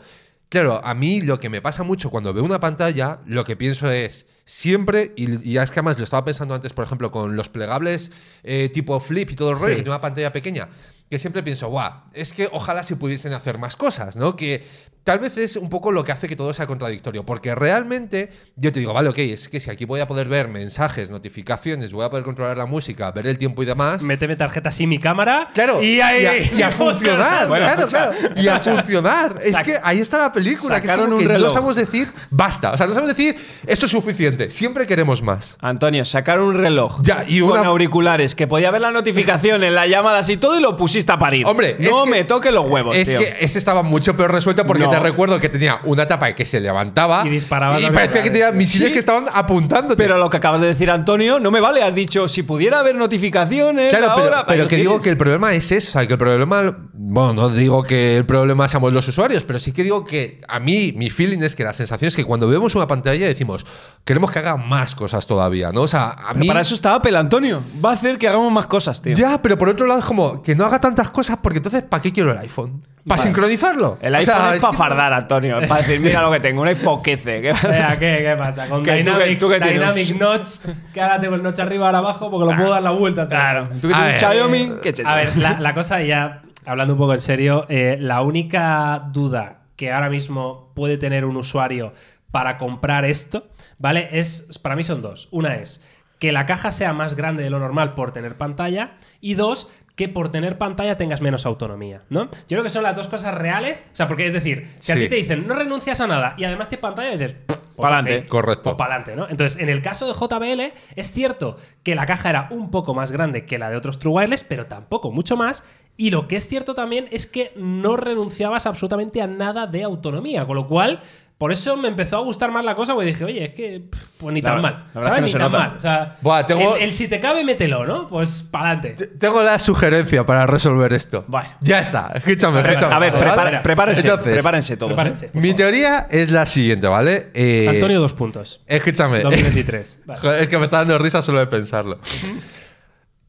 Speaker 2: Claro, a mí lo que me pasa mucho cuando veo una pantalla, lo que pienso es siempre, y, y es que además lo estaba pensando antes, por ejemplo, con los plegables eh, tipo flip y todo el rollo,
Speaker 1: Sí.
Speaker 2: que tiene una pantalla pequeña, que siempre pienso, guau, es que ojalá se pudiesen hacer más cosas, ¿no? Que tal vez es un poco lo que hace que todo sea contradictorio, porque realmente yo te digo, vale, ok, es que si aquí voy a poder ver mensajes, notificaciones, voy a poder controlar la música, ver el tiempo y demás.
Speaker 1: Méteme tarjeta SIM y cámara.
Speaker 2: Claro,
Speaker 1: y, ahí,
Speaker 2: y a, y a funcionar,
Speaker 3: Bueno,
Speaker 2: claro,
Speaker 3: escucha,
Speaker 2: claro, y a funcionar. Es
Speaker 3: Sac-
Speaker 2: que ahí está la película, que es como
Speaker 3: un
Speaker 2: que no sabemos decir basta, o sea, no sabemos decir esto es suficiente, siempre queremos más.
Speaker 3: Antonio, sacaron un reloj
Speaker 2: Ya, y
Speaker 3: con
Speaker 2: una-
Speaker 3: auriculares que podía ver la notificación en la llamada y todo y lo pusiste a parir.
Speaker 2: Hombre,
Speaker 3: no me toques los huevos,
Speaker 2: Es
Speaker 3: tío.
Speaker 2: que ese estaba mucho peor resuelto porque
Speaker 3: No.
Speaker 2: te recuerdo que tenía una tapa que se levantaba
Speaker 1: Y disparaba
Speaker 2: y parecía que tenía misiles
Speaker 3: Sí.
Speaker 2: que estaban apuntando.
Speaker 3: Pero lo que acabas de decir, Antonio, no me vale. Has dicho, si pudiera haber notificaciones
Speaker 2: Claro, pero,
Speaker 3: ahora...
Speaker 2: pero
Speaker 3: Ahí
Speaker 2: que digo que el problema es eso, o sea, que el problema, bueno, no digo que el problema seamos los usuarios, pero sí que digo que a mí mi feeling es que la sensación es que cuando vemos una pantalla decimos, queremos que haga más cosas todavía, ¿no? O sea, a
Speaker 3: Pero
Speaker 2: mí
Speaker 3: para eso está Apple, Antonio. Va a hacer que hagamos más cosas, tío.
Speaker 2: Ya, pero por otro lado es como que no haga tantas cosas porque entonces ¿para qué quiero el iPhone? ¿Para
Speaker 3: Vale.
Speaker 2: sincronizarlo?
Speaker 3: El
Speaker 2: O
Speaker 3: iPhone
Speaker 2: sea,
Speaker 3: es para fardar, Antonio. Es para decir, mira lo que tengo, un iPhone 15. ¿Qué
Speaker 1: Venga, ¿qué, ¿Qué pasa? Con Dynamic,
Speaker 3: tú.
Speaker 1: Dynamic Notch, que ahora tengo el notch arriba, ahora abajo, porque lo puedo dar la vuelta. tío.
Speaker 3: Claro. Tú que
Speaker 2: A
Speaker 3: tienes Xiaomi, ¿qué?
Speaker 1: A ver, la, la cosa ya, hablando un poco en serio, eh, la única duda que ahora mismo puede tener un usuario para comprar esto, ¿vale? Es, para mí son dos. Una es que la caja sea más grande de lo normal por tener pantalla y dos, que por tener pantalla tengas menos autonomía, ¿no? Yo creo que son las dos cosas reales. O sea, porque es decir, si a ti te dicen no renuncias a nada y además tienes pantalla, dices, pues
Speaker 3: Pa'lante.
Speaker 1: ok,
Speaker 2: Correcto.
Speaker 1: pues pa'lante, ¿no? Entonces, en el caso de JBL, es cierto que la caja era un poco más grande que la de otros True Wireless, pero tampoco mucho más. Y lo que es cierto también es que no renunciabas absolutamente a nada de autonomía, con lo cual. Por eso me empezó a gustar más la cosa, porque dije, oye, es que pff, pues ni
Speaker 3: La
Speaker 1: tan mal. ¿Sabes?
Speaker 3: es que no
Speaker 1: ni
Speaker 3: se
Speaker 1: tan
Speaker 3: nota.
Speaker 1: mal. O sea,
Speaker 2: Buah, tengo-
Speaker 1: el, el si te cabe, mételo, ¿no? Pues pa'lante.
Speaker 2: T- Tengo la sugerencia para resolver esto.
Speaker 3: Bueno.
Speaker 2: Ya está, escúchame, escúchame.
Speaker 3: a ver,
Speaker 2: ¿vale?
Speaker 3: prepara- prepárense,
Speaker 2: Entonces,
Speaker 3: prepárense todos. ¿eh?
Speaker 1: Prepárense.
Speaker 2: Mi teoría es la siguiente, ¿vale? Eh,
Speaker 1: Antonio, dos puntos.
Speaker 2: Escúchame.
Speaker 1: 2023. Vale.
Speaker 2: Es que me está dando risa solo de pensarlo.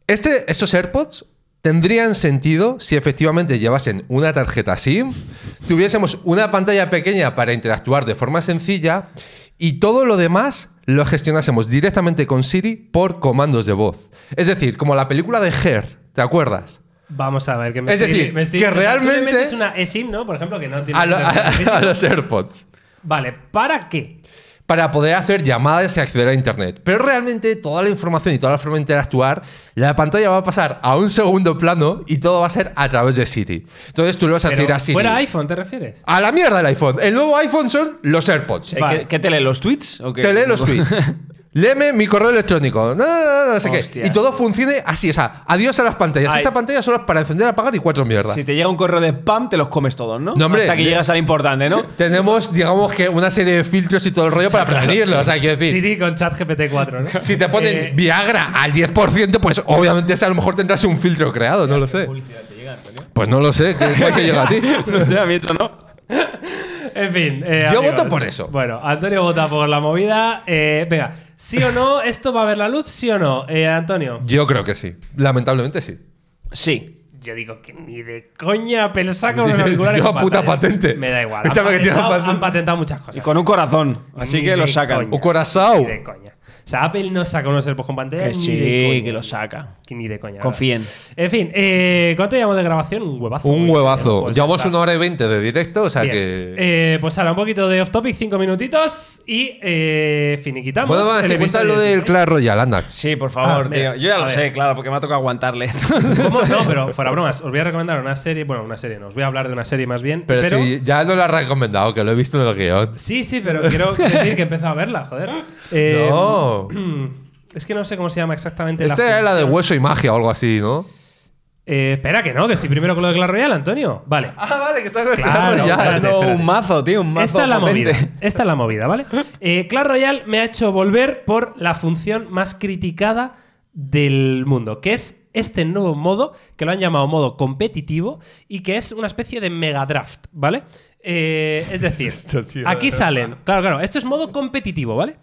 Speaker 2: Este, estos AirPods tendrían sentido si efectivamente llevasen una tarjeta SIM, tuviésemos una pantalla pequeña para interactuar de forma sencilla y todo lo demás lo gestionásemos directamente con Siri por comandos de voz. Es decir, como la película de Her, ¿te acuerdas?
Speaker 1: Vamos a ver. Que me
Speaker 2: Es
Speaker 1: estoy-
Speaker 2: decir,
Speaker 1: me estoy-
Speaker 2: que realmente-
Speaker 1: metes una eSIM, ¿no? Por ejemplo, que no tiene.
Speaker 2: A, lo- a- a los AirPods.
Speaker 1: Vale, ¿para qué?
Speaker 2: Para poder hacer llamadas y acceder a Internet. Pero realmente toda la información y toda la forma de interactuar, la pantalla va a pasar a un segundo plano y todo va a ser a través de Siri. Entonces tú le vas a decir a Siri.
Speaker 1: ¿Fuera iPhone te refieres?
Speaker 2: A la mierda el iPhone. El nuevo iPhone son los AirPods.
Speaker 3: Eh,
Speaker 1: Vale.
Speaker 3: ¿Qué, qué te lee, los tweets? ¿O qué?
Speaker 2: Te lee los tweets. Léeme mi correo electrónico. No, no, no, no sé
Speaker 3: Hostia.
Speaker 2: qué. Y todo funcione así. O sea, adiós a las pantallas.
Speaker 3: Ay.
Speaker 2: Esa pantalla solo es para encender, apagar y cuatro mierdas.
Speaker 3: Si te llega un correo de spam, te los comes todos, ¿no?
Speaker 2: No, hombre,
Speaker 3: Hasta que
Speaker 2: de-
Speaker 3: llegas al importante, ¿no?
Speaker 2: Tenemos, digamos que, una serie de filtros y todo el rollo para prevenirlo. O sea, quiero decir.
Speaker 1: Siri con chat GPT-4, ¿no?
Speaker 2: Si te ponen
Speaker 1: Eh,
Speaker 2: Viagra al 10%, pues obviamente ese a lo mejor tendrás un filtro creado, no lo sé. Pues no lo sé, ¿qué te llega a ti?
Speaker 3: no sé, a mí eso no.
Speaker 1: En fin. eh,
Speaker 2: Yo
Speaker 1: amigos.
Speaker 2: voto por eso.
Speaker 1: Bueno, Antonio vota por la movida. Eh, venga, ¿sí o no? ¿Esto va a ver la luz? ¿Sí o no? Eh, Antonio.
Speaker 2: Yo creo que sí. Lamentablemente sí.
Speaker 3: Sí.
Speaker 1: Yo digo que ni de coña Apple saca
Speaker 2: Sí,
Speaker 1: auriculares con
Speaker 2: puta
Speaker 1: pantalla.
Speaker 2: patente.
Speaker 1: Me da igual.
Speaker 2: Échame
Speaker 1: han,
Speaker 2: que tiene
Speaker 1: patentado,
Speaker 2: patente.
Speaker 1: han patentado muchas cosas.
Speaker 3: Y con un corazón. Así
Speaker 1: Ni
Speaker 3: que lo sacan.
Speaker 1: coña.
Speaker 2: Un corazón.
Speaker 1: Ni de coña. O sea, Apple no saca unos AirPods con pantalla.
Speaker 3: Que
Speaker 1: ni
Speaker 3: sí,
Speaker 1: de coña.
Speaker 3: que lo saca.
Speaker 1: Que ni de coña.
Speaker 3: Confíen.
Speaker 1: En fin, eh, ¿cuánto llevamos de grabación? Un huevazo.
Speaker 2: Un huevazo.
Speaker 1: Pues ya
Speaker 2: Llevamos
Speaker 1: está.
Speaker 2: una hora y veinte de directo, o sea
Speaker 1: Bien.
Speaker 2: que.
Speaker 1: Eh, pues ahora un poquito de off topic, cinco minutitos y eh, finiquitamos.
Speaker 2: bueno,
Speaker 1: el
Speaker 2: se cuenta
Speaker 1: episodio
Speaker 2: lo del
Speaker 1: 16.
Speaker 2: Clash Royale, anda.
Speaker 3: Sí, por favor,
Speaker 1: Ah, mira,
Speaker 3: tío. Yo ya
Speaker 1: a
Speaker 3: lo
Speaker 1: ver.
Speaker 3: sé, claro, porque me ha tocado aguantarle.
Speaker 1: ¿Cómo? No, pero fuera bromas. Os voy a recomendar una serie. Bueno, una serie no. Os voy a hablar de una serie más bien.
Speaker 2: Pero, sí, ya no lo has recomendado, que lo he visto en el guion.
Speaker 1: Sí, sí, pero quiero decir que he empezado a verla, joder. Eh,
Speaker 2: no.
Speaker 1: Es que no sé cómo se llama exactamente.
Speaker 2: Esta era la de hueso y magia o algo así, ¿no?
Speaker 1: Eh, espera, que no, que estoy primero con lo de Clash Royale, Antonio. Vale.
Speaker 2: Ah, vale, que está con el
Speaker 1: Claro,
Speaker 2: Clash Royale.
Speaker 1: espérate,
Speaker 3: No,
Speaker 1: espérate.
Speaker 3: un mazo, tío, un mazo.
Speaker 1: Esta es la movida. Esta es la movida, ¿vale? Eh, Clash Royale me ha hecho volver por la función más criticada del mundo, que es este nuevo modo, que lo han llamado modo competitivo, y que es una especie de mega draft, ¿vale? Eh, es decir,
Speaker 2: Esto, tío,
Speaker 1: aquí salen. Claro, claro, esto es modo competitivo, ¿vale?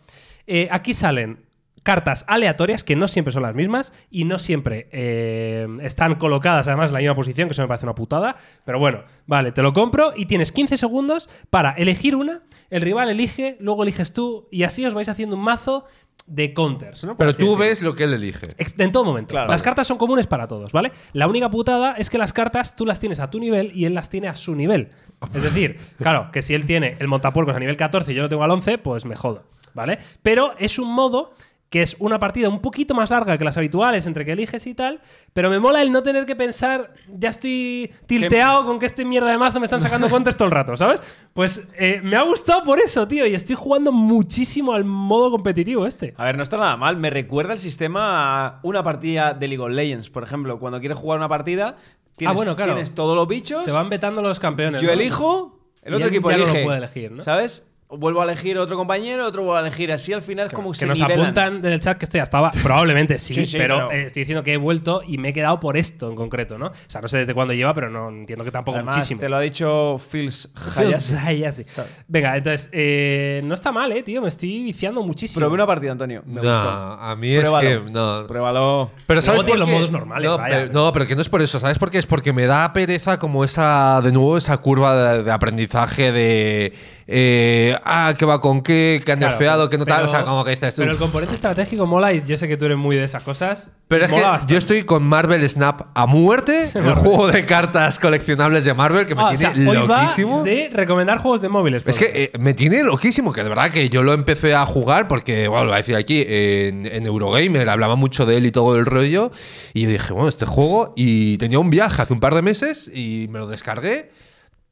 Speaker 1: Eh, aquí salen cartas aleatorias que no siempre son las mismas y no siempre eh, están colocadas además en la misma posición, que eso me parece una putada. Pero bueno, vale, te lo compro y tienes 15 segundos para elegir una, el rival elige, luego eliges tú y así os vais haciendo un mazo de counters. ¿no?
Speaker 2: Pero tú ves lo que él elige.
Speaker 1: En todo momento.
Speaker 3: Claro.
Speaker 1: las cartas son comunes para todos, ¿vale? La única putada es que las cartas tú las tienes a tu nivel y él las tiene a su nivel. Es decir, claro, que si él tiene el montapuercos a nivel 14 y yo lo tengo al 11, pues me jodo, ¿vale? Pero es un modo que es una partida un poquito más larga que las habituales entre que eliges y tal, pero me mola el no tener que pensar, ya estoy tilteado con que este mierda de mazo me están sacando contes todo el rato, ¿sabes? Pues eh, me ha gustado por eso, tío, y estoy jugando muchísimo al modo competitivo este.
Speaker 3: A ver, no está nada mal. Me recuerda el sistema a una partida de League of Legends, por ejemplo. Cuando quieres jugar una partida, tienes,
Speaker 1: Ah, bueno, claro.
Speaker 3: tienes todos los bichos.
Speaker 1: Se van vetando los campeones.
Speaker 3: Yo
Speaker 1: ¿no?
Speaker 3: elijo, el
Speaker 1: Y
Speaker 3: otro
Speaker 1: él
Speaker 3: equipo
Speaker 1: ya no lo
Speaker 3: elige.
Speaker 1: puede elegir, ¿no?
Speaker 3: ¿Sabes? Vuelvo a elegir otro compañero, otro vuelvo a elegir. Así al final es como
Speaker 1: que
Speaker 3: se
Speaker 1: nos
Speaker 3: nivelan.
Speaker 1: apuntan del chat que esto ya estaba. Probablemente sí,
Speaker 3: Sí, sí,
Speaker 1: pero,
Speaker 3: pero-
Speaker 1: eh, estoy diciendo que he vuelto y me he quedado por esto en concreto, ¿no? O sea, no sé desde cuándo lleva, pero no entiendo que tampoco
Speaker 3: Además,
Speaker 1: muchísimo.
Speaker 3: te lo ha dicho Phils Hayashi.
Speaker 1: Ay, ya sí. Venga, entonces, eh, no está mal, eh, tío. Me estoy viciando muchísimo.
Speaker 3: Probé una partida, Antonio. Me
Speaker 2: No,
Speaker 3: gustó.
Speaker 2: a mí es
Speaker 3: Pruébalo.
Speaker 2: que. No.
Speaker 3: Pruébalo.
Speaker 2: Pero ¿sabes por
Speaker 1: los modos normales,
Speaker 2: no,
Speaker 1: vaya.
Speaker 2: pero, no, pero que no es por eso. ¿Sabes por qué? Es porque me da pereza como esa, de nuevo, esa curva de, de aprendizaje de. Eh, ah, ¿qué va con qué? ¿Qué han
Speaker 1: Claro,
Speaker 2: nerfeado? ¿Qué no tal? O sea, como que dices tú.
Speaker 1: Pero el componente estratégico mola y yo sé que tú eres muy de esas cosas.
Speaker 2: Pero es que
Speaker 1: bastante.
Speaker 2: yo estoy con Marvel Snap a muerte, el juego de cartas coleccionables de Marvel que me
Speaker 1: Ah, o
Speaker 2: tiene
Speaker 1: sea, hoy va
Speaker 2: loquísimo.
Speaker 1: de recomendar juegos de móviles.
Speaker 2: Es que eh, me tiene loquísimo, que de verdad que yo lo empecé a jugar porque, bueno, lo voy a decir aquí, en, en Eurogamer hablaba mucho de él y todo el rollo. Y yo dije, bueno, este juego. Y tenía un viaje hace un par de meses y me lo descargué.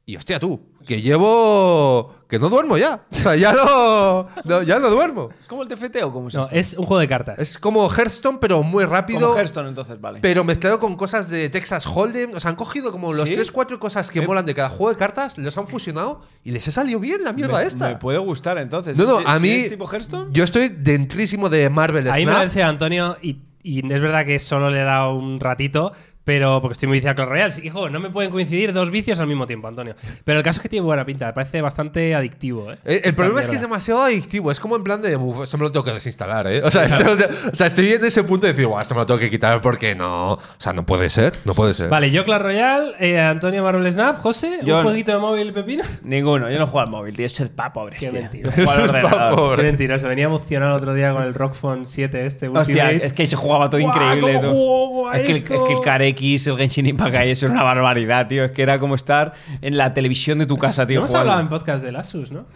Speaker 2: Y hostia, tú, que llevo. que no duermo ya. O sea, ya no. no- ya no duermo.
Speaker 3: ¿Es como el TFT o cómo es
Speaker 1: No,
Speaker 3: esto?
Speaker 1: es un juego de cartas.
Speaker 2: Es como Hearthstone, pero muy rápido.
Speaker 3: Como Hearthstone, entonces, vale.
Speaker 2: Pero mezclado con cosas de Texas Hold'em. O sea, han cogido como los
Speaker 3: ¿Sí?
Speaker 2: 3-4 cosas que
Speaker 3: Me-
Speaker 2: molan de cada juego de cartas, los han fusionado y les ha salido bien la mierda
Speaker 3: me,
Speaker 2: esta.
Speaker 3: me puede gustar, entonces.
Speaker 2: No, no, a mí.
Speaker 3: es tipo Hearthstone?
Speaker 2: Yo estoy dentrísimo de Marvel
Speaker 1: Ahí me lo
Speaker 2: Snap.
Speaker 1: enseña Antonio y, y es verdad que solo le he dado un ratito, pero porque estoy muy viciado a Clash Royale. Hijo, no me pueden coincidir dos vicios al mismo tiempo, Antonio. Pero el caso es que tiene buena pinta, me parece bastante adictivo. ¿eh?
Speaker 2: Eh, El, problema es que es demasiado adictivo. Es como en plan de. "Uf, esto me lo tengo que desinstalar, ¿eh? O sea, esto- o sea, estoy en ese punto de decir, "Buah, esto me lo tengo que quitar porque no. O sea, no puede ser. No puede ser.
Speaker 1: Vale, yo Clash Royale, eh, Antonio Marvel Snap, José,
Speaker 3: Yo-
Speaker 1: un jueguito de móvil pepino.
Speaker 3: Ninguno, yo no juego al móvil, tío. Es el pa pobre,
Speaker 1: Qué
Speaker 2: pobre.
Speaker 1: Qué mentiroso, venía emocionado el otro día con el Rockfon 7 este
Speaker 3: Hostia,
Speaker 1: Ultimate.
Speaker 3: es que se jugaba todo
Speaker 1: Guau,
Speaker 3: increíble.
Speaker 1: ¿cómo
Speaker 3: tú.
Speaker 1: juego a
Speaker 3: es, que el, es que el Karekis, el Genshin Impact, eso era una barbaridad, tío. Es que era como estar en la televisión de tu casa, tío.
Speaker 1: Hemos
Speaker 3: jugando.
Speaker 1: hablado en podcast del Asus, ¿no?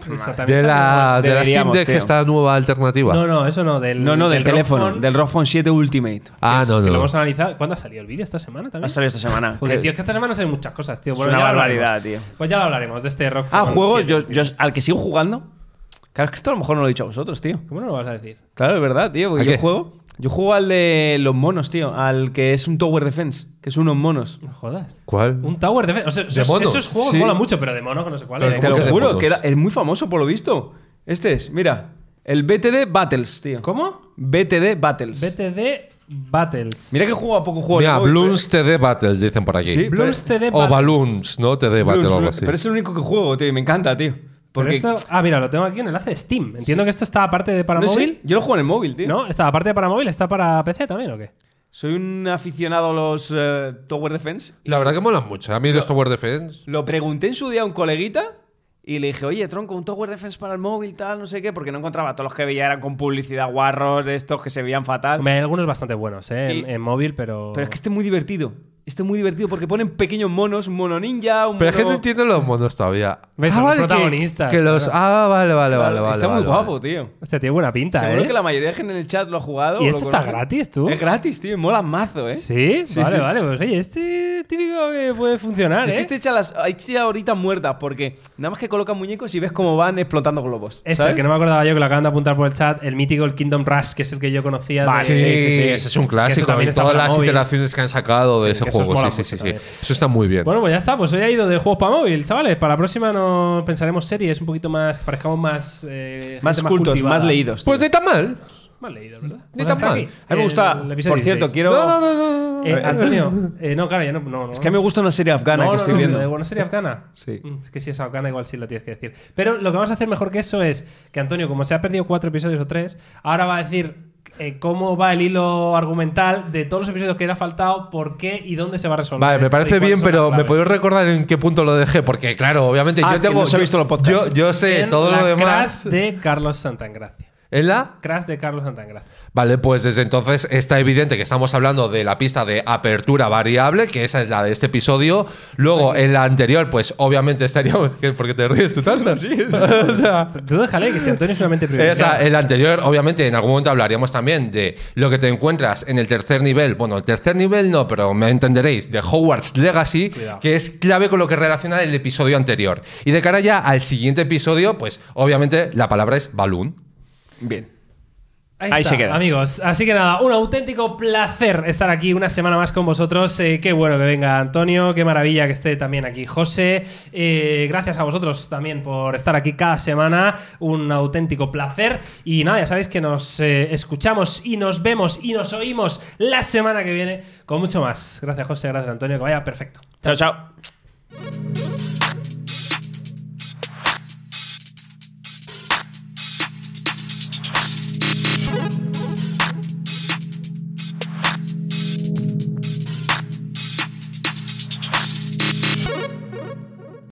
Speaker 2: De la, de la Steam Deck,
Speaker 3: tío.
Speaker 2: esta nueva alternativa.
Speaker 1: No, no, eso no, del
Speaker 3: No, no, del, teléfono,
Speaker 1: Rockfon,
Speaker 3: del Rockfone 7 Ultimate.
Speaker 2: ah,
Speaker 1: es-
Speaker 2: no,
Speaker 1: Que lo
Speaker 2: no.
Speaker 1: hemos analizado. ¿Cuándo ha salido el vídeo? ¿Esta semana también?
Speaker 3: Ha salido esta semana.
Speaker 1: Joder,
Speaker 3: Que-
Speaker 1: tío, es que esta semana salen muchas cosas, tío.
Speaker 3: Es
Speaker 1: Bueno,
Speaker 3: una
Speaker 1: ya lo
Speaker 3: barbaridad, tío.
Speaker 1: Pues ya lo hablaremos de este Rockfon.
Speaker 3: Ah, juego,
Speaker 1: 7,
Speaker 3: yo, yo- al que sigo jugando. Claro, es que esto a lo mejor no lo he dicho a vosotros, tío.
Speaker 1: ¿Cómo no lo vas a decir?
Speaker 3: Claro, es verdad, tío. Porque
Speaker 2: ¿A
Speaker 3: yo
Speaker 2: qué?
Speaker 3: juego. Yo juego al de los monos, tío. Al que es un Tower Defense. Que es unos monos.
Speaker 1: No jodas.
Speaker 2: ¿Cuál?
Speaker 1: Un Tower Defense. O sea, esos, juegos
Speaker 3: Sí.
Speaker 1: molan mucho, pero de mono que no sé cuál
Speaker 2: Pero.
Speaker 3: Te
Speaker 2: ¿Cómo
Speaker 3: lo juro, que era, es muy famoso por lo visto. Este es, mira. El BTD Battles, tío.
Speaker 1: ¿Cómo?
Speaker 3: BTD Battles.
Speaker 1: BTD Battles.
Speaker 3: Mira que juego a poco juego.
Speaker 2: Mira,
Speaker 3: móvil,
Speaker 2: Bloons TD Battles, dicen por aquí.
Speaker 3: Sí,
Speaker 1: Bloons TD
Speaker 2: o
Speaker 1: Battles.
Speaker 2: Balloons, ¿no? TD
Speaker 3: pero-
Speaker 2: Battle o algo así.
Speaker 3: Pero es el único que juego, tío. Y me encanta, tío.
Speaker 1: Pero
Speaker 3: Porque
Speaker 1: esto. Ah, mira, lo tengo aquí en el enlace de Steam. Entiendo que esto está aparte de para
Speaker 3: no sé,
Speaker 1: móvil.
Speaker 3: yo lo juego en el móvil, tío.
Speaker 1: ¿No? ¿Está aparte de para móvil? ¿Está para PC también o qué?
Speaker 3: Soy un aficionado a los eh, Tower Defense.
Speaker 2: La verdad que molan mucho. A mí los Tower Defense.
Speaker 3: Lo pregunté en su día a un coleguita y le dije, oye, tronco, un Tower Defense para el móvil, tal, no sé qué, porque no encontraba. Todos los que veía eran con publicidad guarros, de estos que se veían fatal.
Speaker 1: Hombre, hay algunos bastante buenos, ¿eh? En, en móvil, pero.
Speaker 3: Pero es que este es muy divertido. Este es muy divertido porque ponen pequeños monos, un mono ninja, un
Speaker 2: Pero es que no
Speaker 3: mono...
Speaker 2: entiendo los monos todavía.
Speaker 1: ¿Ves?
Speaker 2: Ah,
Speaker 1: Son los
Speaker 2: vale, que-
Speaker 1: protagonistas,
Speaker 2: Que, los. Ah, vale, vale, vale, vale.
Speaker 3: Está muy
Speaker 2: vale,
Speaker 3: guapo,
Speaker 2: vale.
Speaker 3: tío.
Speaker 1: Hostia, tiene buena pinta,
Speaker 3: Seguro
Speaker 1: ¿eh?
Speaker 3: que la mayoría de gente en el chat lo ha jugado.
Speaker 1: ¿Y esto está
Speaker 3: conoce.
Speaker 1: gratis, tú?
Speaker 3: Es gratis, tío. Mola mazo, ¿eh?
Speaker 1: ¿Sí?
Speaker 3: Sí,
Speaker 1: vale,
Speaker 3: sí.
Speaker 1: vale. Pues oye, este típico que puede funcionar,
Speaker 3: Es que
Speaker 1: ¿eh?
Speaker 3: este echa las echa ahorita muertas porque nada más que colocan muñecos y ves cómo van explotando globos.
Speaker 1: Este,
Speaker 3: ¿sabes?
Speaker 1: que no me acordaba yo, que lo acaban de apuntar por el chat, el mítico el Kingdom Rush, que es el que yo conocía.
Speaker 3: Vale,
Speaker 1: de-
Speaker 2: Sí,
Speaker 3: sí, sí, sí.
Speaker 2: ese es un clásico. y todas las
Speaker 1: móvil.
Speaker 2: iteraciones que han sacado de
Speaker 1: Sí,
Speaker 2: ese
Speaker 1: esos
Speaker 2: juego.
Speaker 1: molan
Speaker 2: Sí, sí, sí. Eso está muy bien.
Speaker 1: Bueno, pues ya está, pues hoy ha ido de juegos para móvil, chavales. Para la próxima nos pensaremos series un poquito más, que parezcamos más. eh,
Speaker 3: más cultos,
Speaker 1: cultivada.
Speaker 3: más leídos.
Speaker 2: pues ni tan mal.
Speaker 1: Más leídos, ¿verdad?
Speaker 2: Ni
Speaker 1: Pues
Speaker 2: tan mal.
Speaker 1: aquí,
Speaker 3: a mí me gusta,
Speaker 1: el
Speaker 3: por cierto,
Speaker 1: 16.
Speaker 3: quiero...
Speaker 2: No, no, no, no.
Speaker 1: Eh, Antonio, eh, no, claro, ya no. no, no.
Speaker 3: Es que me gusta una serie afgana
Speaker 1: no,
Speaker 3: que
Speaker 1: no,
Speaker 3: estoy
Speaker 1: no,
Speaker 3: viendo.
Speaker 1: de buena serie afgana.
Speaker 3: Sí.
Speaker 1: Mm, Es que si es afgana, igual sí lo tienes que decir. Pero lo que vamos a hacer mejor que eso es que Antonio, como se ha perdido cuatro episodios o tres, ahora va a decir eh, cómo va el hilo argumental de todos los episodios que le ha faltado, por qué y dónde se va a resolver.
Speaker 2: Vale, me
Speaker 1: esto y
Speaker 2: parece bien, pero ¿me podéis recordar en qué punto lo dejé? Porque, claro, obviamente
Speaker 3: Ah,
Speaker 2: yo tengo.
Speaker 3: no se ha
Speaker 2: yo-
Speaker 3: visto los podcasts.
Speaker 2: Yo, yo sé
Speaker 1: En
Speaker 2: todo
Speaker 1: la
Speaker 2: lo demás.
Speaker 1: Crash de Carlos Santangracia.
Speaker 2: ¿En la?
Speaker 1: Crash de Carlos Santangracia.
Speaker 2: Vale, pues desde entonces está evidente que estamos hablando de la pista de apertura variable, que esa es la de este episodio. Luego, en la anterior, pues obviamente estaríamos. ¿Qué? ¿Por qué te ríes tú tanto? Sí, o sea.
Speaker 1: Tú déjale, que si Antonio es una mente privilegiada.
Speaker 2: Esa, el anterior, obviamente, en algún momento hablaríamos también de lo que te encuentras en el tercer nivel. Bueno, el tercer nivel no, pero me entenderéis, de Hogwarts Legacy,
Speaker 1: Cuidado.
Speaker 2: que es clave con lo que relaciona el episodio anterior. Y de cara ya al siguiente episodio, pues obviamente la palabra es Balloon.
Speaker 3: Bien.
Speaker 1: Ahí,
Speaker 3: se queda.
Speaker 1: amigos. Así que nada, un auténtico placer estar aquí una semana más con vosotros. Eh, qué bueno que venga Antonio, qué maravilla que esté también aquí José. Eh, gracias a vosotros también por estar aquí cada semana. Un auténtico placer. Y nada, ya sabéis que nos eh, escuchamos y nos vemos y nos oímos la semana que viene con mucho más. Gracias José, gracias Antonio, que vaya perfecto.
Speaker 3: Chao, chao.